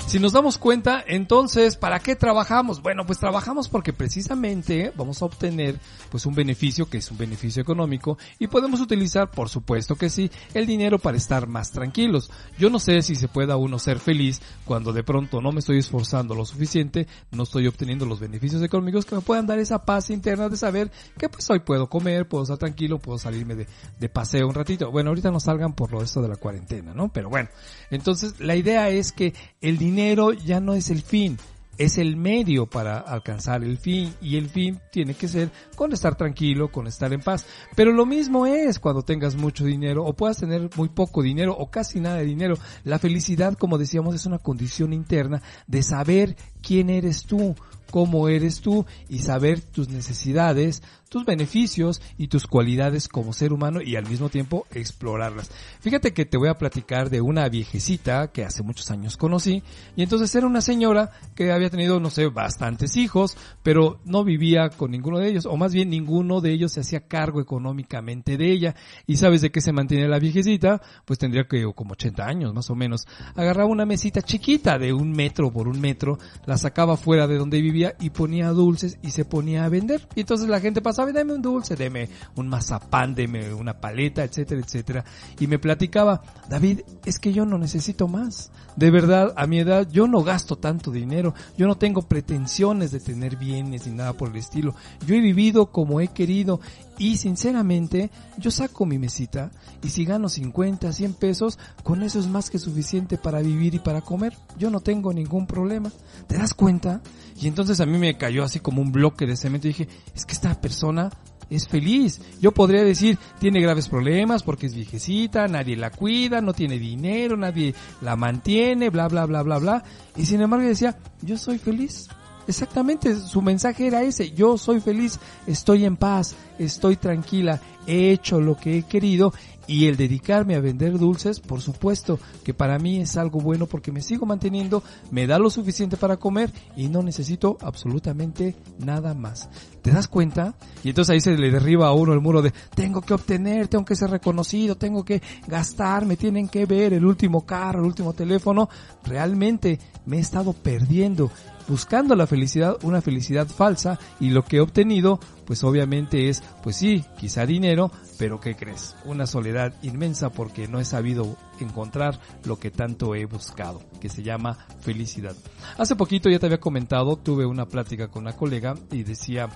Si nos damos cuenta, entonces, ¿para qué trabajamos? Bueno, pues trabajamos porque precisamente vamos a obtener pues un beneficio que es un beneficio económico y podemos utilizar, por supuesto que sí, el dinero para estar más tranquilos. Yo no sé si se pueda uno ser feliz cuando de pronto no me estoy esforzando lo suficiente, no estoy obteniendo los beneficios económicos que me puedan dar esa paz interna de saber que pues hoy puedo comer, puedo estar tranquilo, puedo salirme de, de paseo un ratito. Bueno, ahorita no salgan por lo esto de la cuarentena, ¿no? Pero bueno, entonces la idea es que el dinero ya no es el fin, es el medio para alcanzar el fin y el fin tiene que ser con estar tranquilo, con estar en paz. Pero lo mismo es cuando tengas mucho dinero o puedas tener muy poco dinero o casi nada de dinero. La felicidad, como decíamos, es una condición interna de saber quién eres tú, cómo eres tú y saber tus necesidades, tus beneficios y tus cualidades como ser humano y al mismo tiempo explorarlas. Fíjate que te voy a platicar de una viejecita que hace muchos años conocí y entonces era una señora que había tenido, no sé, bastantes hijos, pero no vivía con ninguno de ellos o más bien ninguno de ellos se hacía cargo económicamente de ella. ¿Y sabes de qué se mantiene la viejecita? Pues tendría que como 80 años más o menos. Agarraba una mesita chiquita de un metro por un metro, la sacaba fuera de donde vivía y ponía dulces y se ponía a vender. Y entonces la gente pasaba y deme un dulce, deme un mazapán, deme una paleta, etcétera, etcétera. Y me platicaba, David, es que yo no necesito más. De verdad, a mi edad yo no gasto tanto dinero, yo no tengo pretensiones de tener bienes ni nada por el estilo. Yo he vivido como he querido y sinceramente yo saco mi mesita y si gano 50, 100 pesos, con eso es más que suficiente para vivir y para comer. Yo no tengo ningún problema. ¿Te das cuenta? Y entonces a mí me cayó así como un bloque de cemento y dije, es que esta persona es feliz. Yo podría decir, tiene graves problemas porque es viejecita, nadie la cuida, no tiene dinero, nadie la mantiene, bla, bla, bla, bla, bla. Y sin embargo decía, yo soy feliz. Exactamente, su mensaje era ese, yo soy feliz, estoy en paz, estoy tranquila, he hecho lo que he querido y el dedicarme a vender dulces, por supuesto que para mí es algo bueno porque me sigo manteniendo, me da lo suficiente para comer y no necesito absolutamente nada más. ¿Te das cuenta? Y entonces ahí se le derriba a uno el muro de tengo que obtener, tengo que ser reconocido, tengo que gastar, me tienen que ver el último carro, el último teléfono. Realmente me he estado perdiendo buscando la felicidad, una felicidad falsa y lo que he obtenido, pues obviamente es, pues sí, quizá dinero, pero ¿qué crees? Una soledad inmensa porque no he sabido encontrar lo que tanto he buscado, que se llama felicidad. Hace poquito ya te había comentado, tuve una plática con una colega y decía,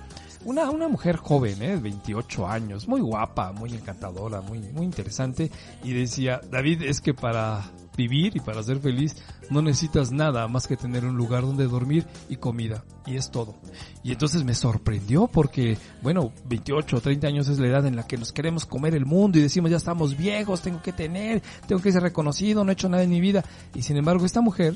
una, una mujer joven, ¿eh? 28 años, muy guapa, muy encantadora, muy, muy interesante, y decía, David, es que para vivir y para ser feliz no necesitas nada más que tener un lugar donde dormir y comida. Y es todo. Y entonces me sorprendió porque, bueno, 28 o 30 años es la edad en la que nos queremos comer el mundo y decimos ya estamos viejos, tengo que tener, tengo que ser reconocido, no he hecho nada en mi vida. Y sin embargo esta mujer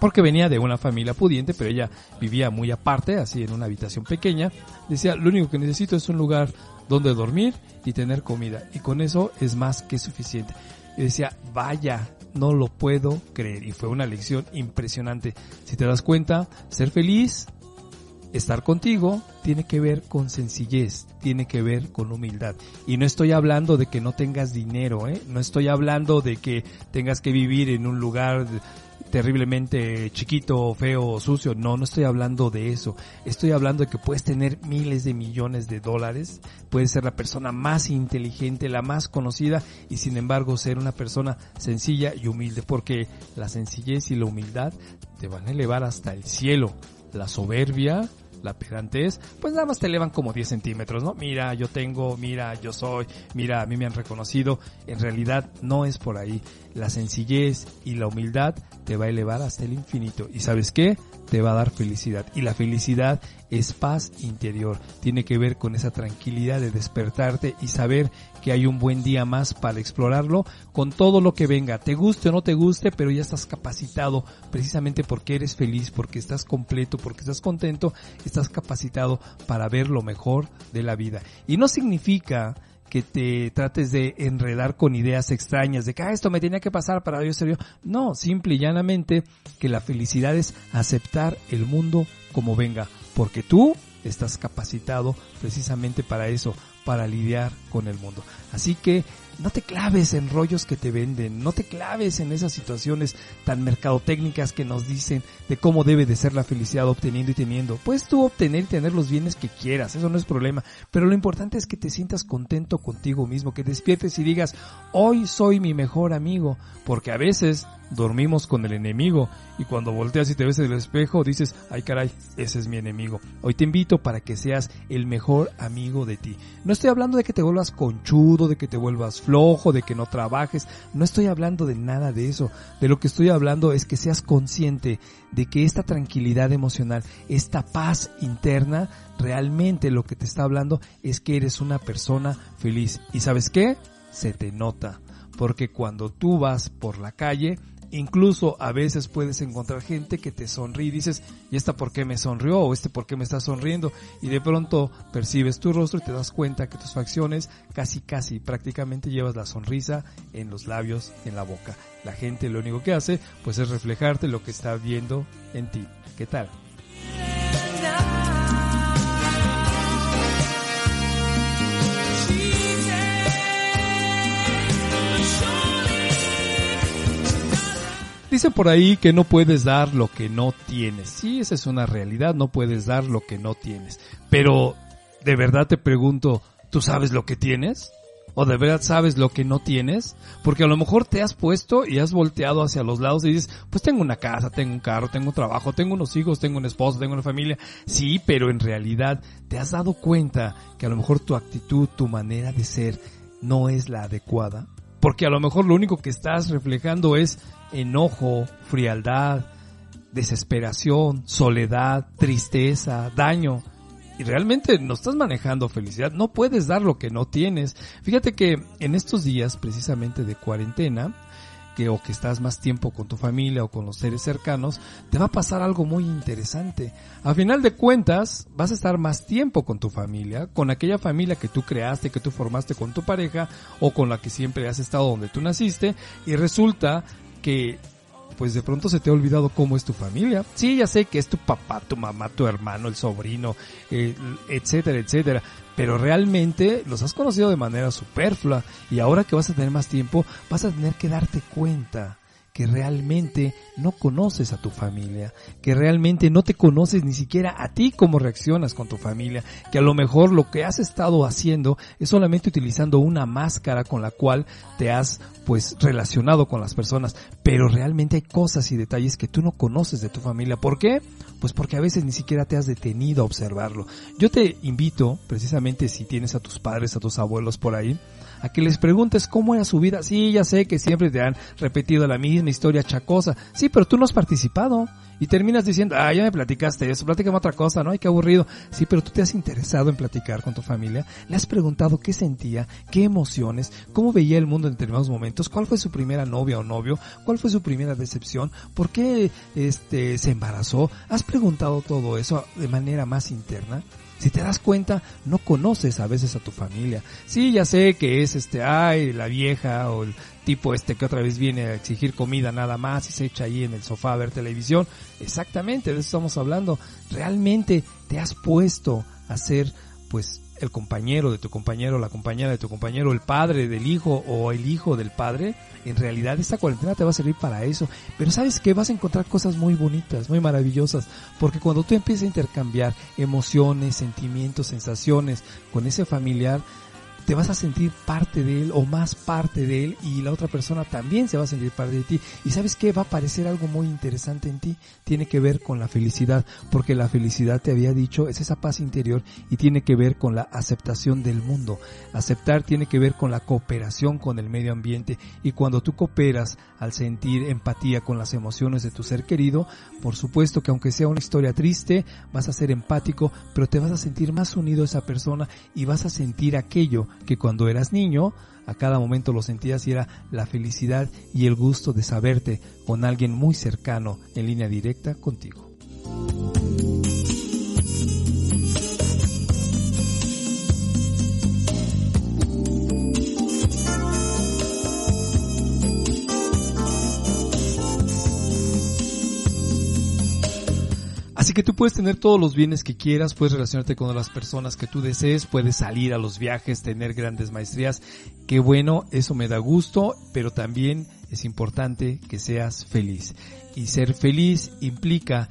porque venía de una familia pudiente, pero ella vivía muy aparte, así en una habitación pequeña. Decía, lo único que necesito es un lugar donde dormir y tener comida. Y con eso es más que suficiente. Y decía, vaya, no lo puedo creer. Y fue una lección impresionante. Si te das cuenta, ser feliz, estar contigo, tiene que ver con sencillez, tiene que ver con humildad. Y no estoy hablando de que no tengas dinero, ¿eh? No estoy hablando de que tengas que vivir en un lugar terriblemente chiquito, feo, sucio. No, no estoy hablando de eso. Estoy hablando de que puedes tener miles de millones de dólares, puedes ser la persona más inteligente, la más conocida y sin embargo ser una persona sencilla y humilde, porque la sencillez y la humildad te van a elevar hasta el cielo. La soberbia, la pedantez, pues nada más te elevan como 10 centímetros, ¿no? Mira, yo tengo, mira, yo soy, mira, a mí me han reconocido. En realidad no es por ahí. La sencillez y la humildad te va a elevar hasta el infinito. ¿Y sabes qué? Te va a dar felicidad. Y la felicidad es paz interior. Tiene que ver con esa tranquilidad de despertarte y saber que hay un buen día más para explorarlo con todo lo que venga. Te guste o no te guste, pero ya estás capacitado precisamente porque eres feliz, porque estás completo, porque estás contento, estás capacitado para ver lo mejor de la vida. Y no significa que te trates de enredar con ideas extrañas de que ah, esto me tenía que pasar para yo ser yo. No, simple y llanamente que la felicidad es aceptar el mundo como venga, porque tú estás capacitado precisamente para eso, para lidiar con el mundo. Así que no te claves en rollos que te venden, no te claves en esas situaciones tan mercadotécnicas que nos dicen de cómo debe de ser la felicidad obteniendo y teniendo. Puedes tú obtener y tener los bienes que quieras, eso no es problema, pero lo importante es que te sientas contento contigo mismo, que despiertes y digas, hoy soy mi mejor amigo, porque a veces dormimos con el enemigo y cuando volteas y te ves en el espejo dices, ay caray, ese es mi enemigo. Hoy te invito para que seas el mejor amigo de ti. No estoy hablando de que te vuelvas conchudo, de que te vuelvas flojo, de que no trabajes, no estoy hablando de nada de eso. De lo que estoy hablando es que seas consciente de que esta tranquilidad emocional, esta paz interna, realmente lo que te está hablando es que eres una persona feliz. ¿Y sabes qué? Se te nota. Porque cuando tú vas por la calle, Incluso a veces puedes encontrar gente que te sonríe y dices, ¿y esta por qué me sonrió? ¿O este por qué me está sonriendo? Y de pronto percibes tu rostro y te das cuenta que tus facciones casi casi prácticamente llevas la sonrisa en los labios, en la boca. La gente lo único que hace pues es reflejarte lo que está viendo en ti. ¿Qué tal? Dicen por ahí que no puedes dar lo que no tienes. Sí, esa es una realidad, no puedes dar lo que no tienes. Pero, de verdad te pregunto, ¿tú sabes lo que tienes? ¿O de verdad sabes lo que no tienes? Porque a lo mejor te has puesto y has volteado hacia los lados y dices, pues tengo una casa, tengo un carro, tengo un trabajo, tengo unos hijos, tengo un esposo, tengo una familia. Sí, pero en realidad te has dado cuenta que a lo mejor tu actitud, tu manera de ser no es la adecuada. Porque a lo mejor lo único que estás reflejando es enojo, frialdad, desesperación, soledad, tristeza, daño. Y realmente no estás manejando felicidad, no puedes dar lo que no tienes. Fíjate que en estos días precisamente de cuarentena, que o que estás más tiempo con tu familia o con los seres cercanos, te va a pasar algo muy interesante. A final de cuentas, vas a estar más tiempo con tu familia, con aquella familia que tú creaste, que tú formaste con tu pareja o con la que siempre has estado donde tú naciste y resulta que pues de pronto se te ha olvidado cómo es tu familia. Sí, ya sé que es tu papá, tu mamá, tu hermano, el sobrino, eh, etcétera, etcétera. Pero realmente los has conocido de manera superflua y ahora que vas a tener más tiempo vas a tener que darte cuenta que realmente no conoces a tu familia, que realmente no te conoces ni siquiera a ti cómo reaccionas con tu familia, que a lo mejor lo que has estado haciendo es solamente utilizando una máscara con la cual te has pues relacionado con las personas, pero realmente hay cosas y detalles que tú no conoces de tu familia. ¿Por qué? Pues porque a veces ni siquiera te has detenido a observarlo. Yo te invito, precisamente si tienes a tus padres, a tus abuelos por ahí, a que les preguntes cómo era su vida. Sí, ya sé que siempre te han repetido la misma historia chacosa. Sí, pero tú no has participado. Y terminas diciendo, ah, ya me platicaste eso, platícame otra cosa, ¿no? Ay, qué aburrido. Sí, pero tú te has interesado en platicar con tu familia. Le has preguntado qué sentía, qué emociones, cómo veía el mundo en determinados momentos, cuál fue su primera novia o novio, cuál fue su primera decepción, por qué, este, se embarazó. Has preguntado todo eso de manera más interna. Si te das cuenta, no conoces a veces a tu familia. Sí, ya sé que es este, ay, la vieja o el tipo este que otra vez viene a exigir comida nada más y se echa ahí en el sofá a ver televisión. Exactamente, de eso estamos hablando. Realmente te has puesto a ser, pues, el compañero de tu compañero, la compañera de tu compañero, el padre del hijo o el hijo del padre, en realidad esta cuarentena te va a servir para eso. Pero sabes que vas a encontrar cosas muy bonitas, muy maravillosas, porque cuando tú empiezas a intercambiar emociones, sentimientos, sensaciones con ese familiar, te vas a sentir parte de él o más parte de él y la otra persona también se va a sentir parte de ti. Y sabes qué? Va a aparecer algo muy interesante en ti. Tiene que ver con la felicidad, porque la felicidad te había dicho es esa paz interior y tiene que ver con la aceptación del mundo. Aceptar tiene que ver con la cooperación con el medio ambiente y cuando tú cooperas al sentir empatía con las emociones de tu ser querido, por supuesto que aunque sea una historia triste, vas a ser empático, pero te vas a sentir más unido a esa persona y vas a sentir aquello que cuando eras niño a cada momento lo sentías y era la felicidad y el gusto de saberte con alguien muy cercano en línea directa contigo. Así que tú puedes tener todos los bienes que quieras, puedes relacionarte con las personas que tú desees, puedes salir a los viajes, tener grandes maestrías. Qué bueno, eso me da gusto, pero también es importante que seas feliz. Y ser feliz implica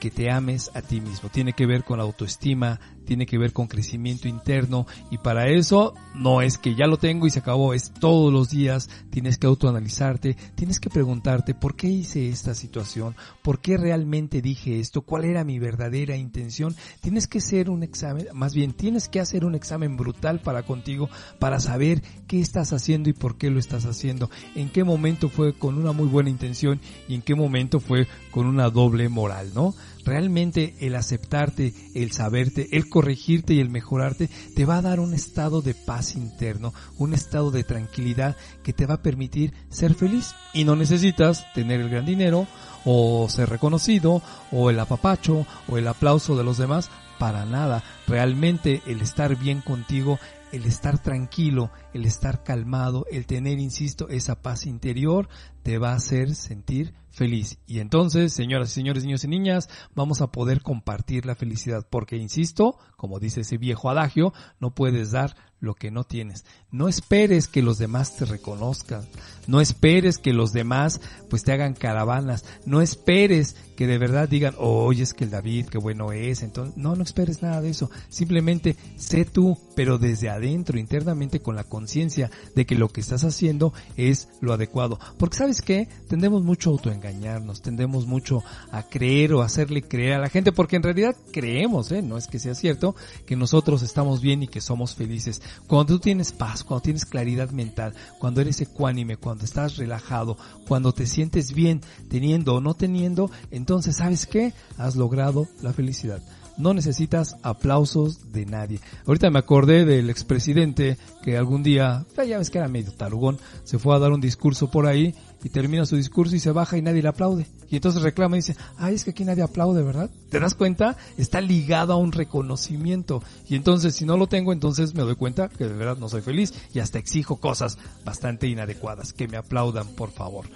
que te ames a ti mismo. Tiene que ver con la autoestima, tiene que ver con crecimiento interno y para eso no es que ya lo tengo y se acabó, es todos los días, tienes que autoanalizarte, tienes que preguntarte por qué hice esta situación, por qué realmente dije esto, cuál era mi verdadera intención, tienes que hacer un examen, más bien tienes que hacer un examen brutal para contigo, para saber qué estás haciendo y por qué lo estás haciendo, en qué momento fue con una muy buena intención y en qué momento fue con una doble moral, ¿no? Realmente el aceptarte, el saberte, el corregirte y el mejorarte te va a dar un estado de paz interno, un estado de tranquilidad que te va a permitir ser feliz. Y no necesitas tener el gran dinero o ser reconocido o el apapacho o el aplauso de los demás para nada. Realmente el estar bien contigo, el estar tranquilo, el estar calmado, el tener, insisto, esa paz interior te va a hacer sentir feliz. Y entonces, señoras y señores, niños y niñas, vamos a poder compartir la felicidad porque, insisto, como dice ese viejo adagio, no puedes dar lo que no tienes. No esperes que los demás te reconozcan. No esperes que los demás pues te hagan caravanas. No esperes que de verdad digan, oye, es que el David, qué bueno es. Entonces, no, no esperes nada de eso. Simplemente sé tú, pero desde adentro, internamente, con la conciencia de que lo que estás haciendo es lo adecuado. Porque sabes qué? Tendemos mucho a autoengañarnos, tendemos mucho a creer o hacerle creer a la gente, porque en realidad creemos, ¿eh? No es que sea cierto, que nosotros estamos bien y que somos felices. Cuando tú tienes paz, cuando tienes claridad mental, cuando eres ecuánime, cuando estás relajado, cuando te sientes bien teniendo o no teniendo, entonces ¿sabes qué? Has logrado la felicidad. No necesitas aplausos de nadie. Ahorita me acordé del expresidente que algún día, ya ves que era medio tarugón, se fue a dar un discurso por ahí y termina su discurso y se baja y nadie le aplaude. Y entonces reclama y dice, ay, es que aquí nadie aplaude, ¿verdad? ¿Te das cuenta? Está ligado a un reconocimiento. Y entonces si no lo tengo, entonces me doy cuenta que de verdad no soy feliz y hasta exijo cosas bastante inadecuadas. Que me aplaudan, por favor.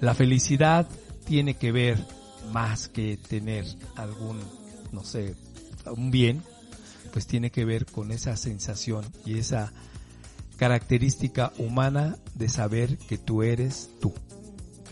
La felicidad tiene que ver más que tener algún, no sé, un bien, pues tiene que ver con esa sensación y esa característica humana de saber que tú eres tú.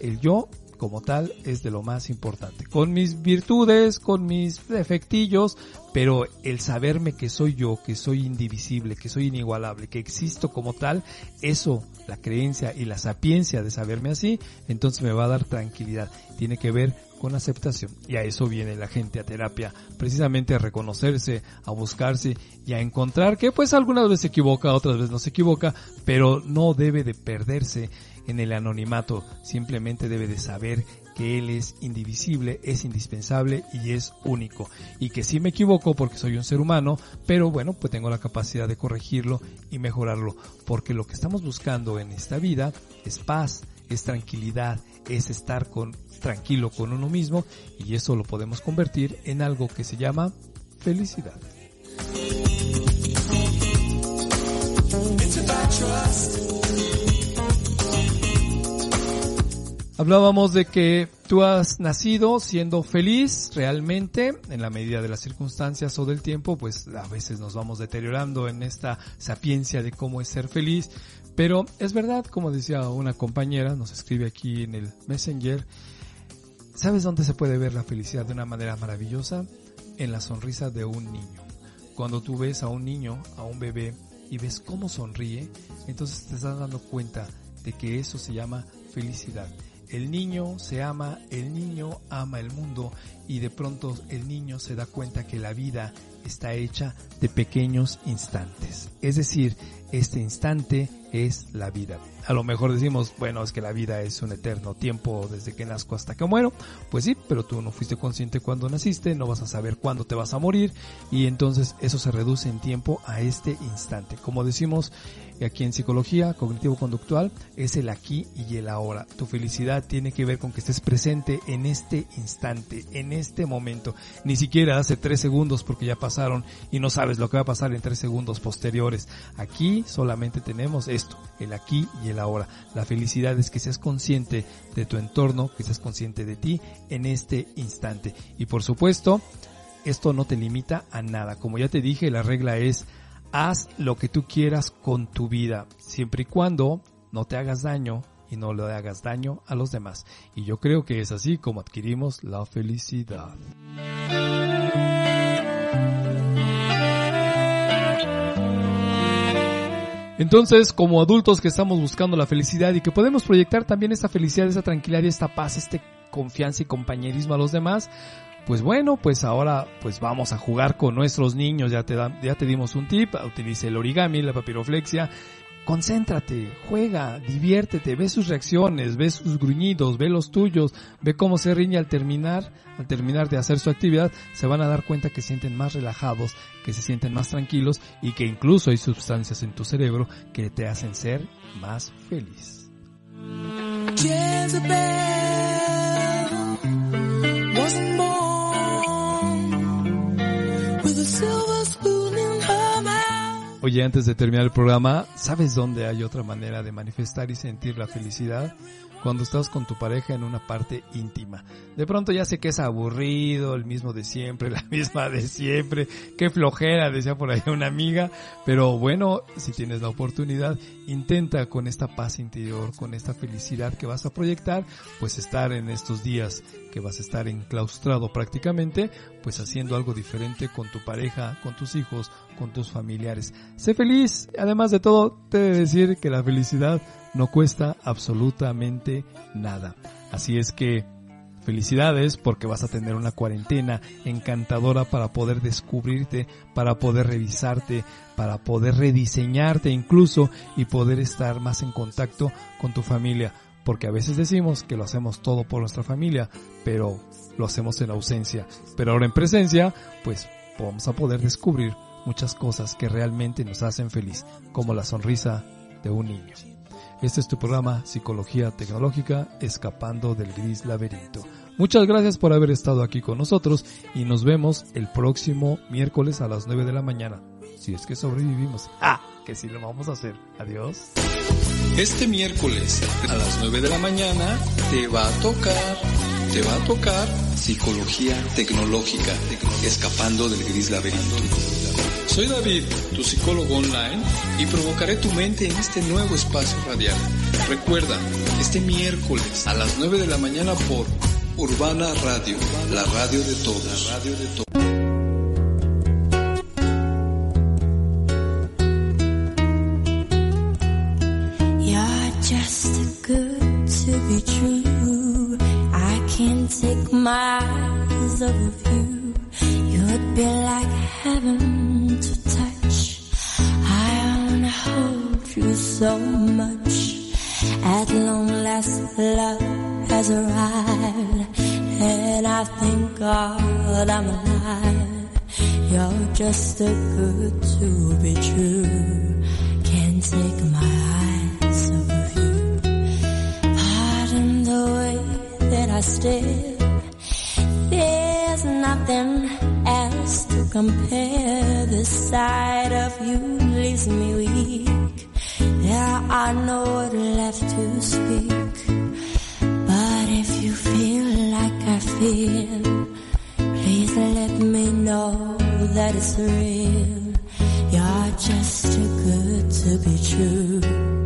El yo como tal es de lo más importante. Con mis virtudes, con mis defectillos, pero el saberme que soy yo, que soy indivisible, que soy inigualable, que existo como tal, eso, la creencia y la sapiencia de saberme así, entonces me va a dar tranquilidad. Tiene que ver con aceptación. Y a eso viene la gente a terapia, precisamente a reconocerse, a buscarse y a encontrar que pues algunas veces se equivoca, otras veces no se equivoca, pero no debe de perderse en el anonimato, simplemente debe de saber que él es indivisible, es indispensable y es único. Y que sí me equivoco porque soy un ser humano, pero bueno, pues tengo la capacidad de corregirlo y mejorarlo. Porque lo que estamos buscando en esta vida es paz, es tranquilidad, es estar con, tranquilo con uno mismo y eso lo podemos convertir en algo que se llama felicidad. Hablábamos de que tú has nacido siendo feliz realmente en la medida de las circunstancias o del tiempo, pues a veces nos vamos deteriorando en esta sapiencia de cómo es ser feliz, pero es verdad, como decía una compañera, nos escribe aquí en el Messenger, ¿sabes dónde se puede ver la felicidad de una manera maravillosa? En la sonrisa de un niño. Cuando tú ves a un niño, a un bebé, y ves cómo sonríe, entonces te estás dando cuenta de que eso se llama felicidad. El niño se ama, el niño ama el mundo y de pronto el niño se da cuenta que la vida está hecha de pequeños instantes. Es decir, este instante es la vida. A lo mejor decimos, bueno, es que la vida es un eterno tiempo desde que nazco hasta que muero. Pues sí, pero tú no fuiste consciente cuando naciste, no vas a saber cuándo te vas a morir y entonces eso se reduce en tiempo a este instante. Como decimos aquí en psicología cognitivo-conductual, es el aquí y el ahora. Tu felicidad tiene que ver con que estés presente en este instante, en este momento. Ni siquiera hace tres segundos porque ya pasaron y no sabes lo que va a pasar en tres segundos posteriores. Aquí solamente tenemos esto, el aquí y el ahora. La felicidad es que seas consciente de tu entorno, que seas consciente de ti en este instante. Y por supuesto, esto no te limita a nada. Como ya te dije, la regla es haz lo que tú quieras con tu vida, siempre y cuando no te hagas daño y no le hagas daño a los demás. Y yo creo que es así como adquirimos la felicidad. Entonces, como adultos que estamos buscando la felicidad y que podemos proyectar también esta felicidad, esta tranquilidad y esta paz, este confianza y compañerismo a los demás, pues bueno, pues ahora pues vamos a jugar con nuestros niños, ya te, da- ya te dimos un tip, utilice el origami, la papiroflexia, concéntrate, juega, diviértete, ve sus reacciones, ve sus gruñidos, ve los tuyos, ve cómo se riñe al terminar, al terminar de hacer su actividad, se van a dar cuenta que se sienten más relajados, que se sienten más tranquilos y que incluso hay sustancias en tu cerebro que te hacen ser más feliz. Oye, antes de terminar el programa, ¿sabes dónde hay otra manera de manifestar y sentir la felicidad? Cuando estás con tu pareja en una parte íntima. De pronto ya sé que es aburrido, el mismo de siempre, la misma de siempre, qué flojera, decía por ahí una amiga, pero bueno, si tienes la oportunidad, intenta con esta paz interior, con esta felicidad que vas a proyectar, pues estar en estos días que vas a estar enclaustrado prácticamente, pues haciendo algo diferente con tu pareja, con tus hijos, con tus familiares. Sé feliz, además de todo, te he de decir que la felicidad no cuesta absolutamente nada. Así es que felicidades porque vas a tener una cuarentena encantadora para poder descubrirte, para poder revisarte, para poder rediseñarte incluso y poder estar más en contacto con tu familia. Porque a veces decimos que lo hacemos todo por nuestra familia, pero lo hacemos en ausencia. Pero ahora en presencia, pues vamos a poder descubrir muchas cosas que realmente nos hacen feliz, como la sonrisa de un niño. Este es tu programa Psicología Tecnológica, escapando del gris laberinto. Muchas gracias por haber estado aquí con nosotros y nos vemos el próximo miércoles a las 9 de la mañana. Si es que sobrevivimos. Ah, que sí lo vamos a hacer. Adiós. Este miércoles a las 9 de la mañana te va a tocar, te va a tocar Psicología Tecnológica, escapando del gris laberinto. Soy David, tu psicólogo online, y provocaré tu mente en este nuevo espacio radial. Recuerda, este miércoles a las 9 de la mañana por Urbana Radio, la radio de todos. La radio de take my off you. You'd be like heaven you so much. At long last, love has arrived, and I thank God I'm alive. You're just too good to be true. Can't take my eyes off of you. Pardon the way that I stare. There's nothing else to compare. The sight of you leaves me weak. Are no words left to speak. But if you feel like I feel, please let me know that it's real. You're just too good to be true.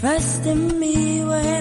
Trust in me when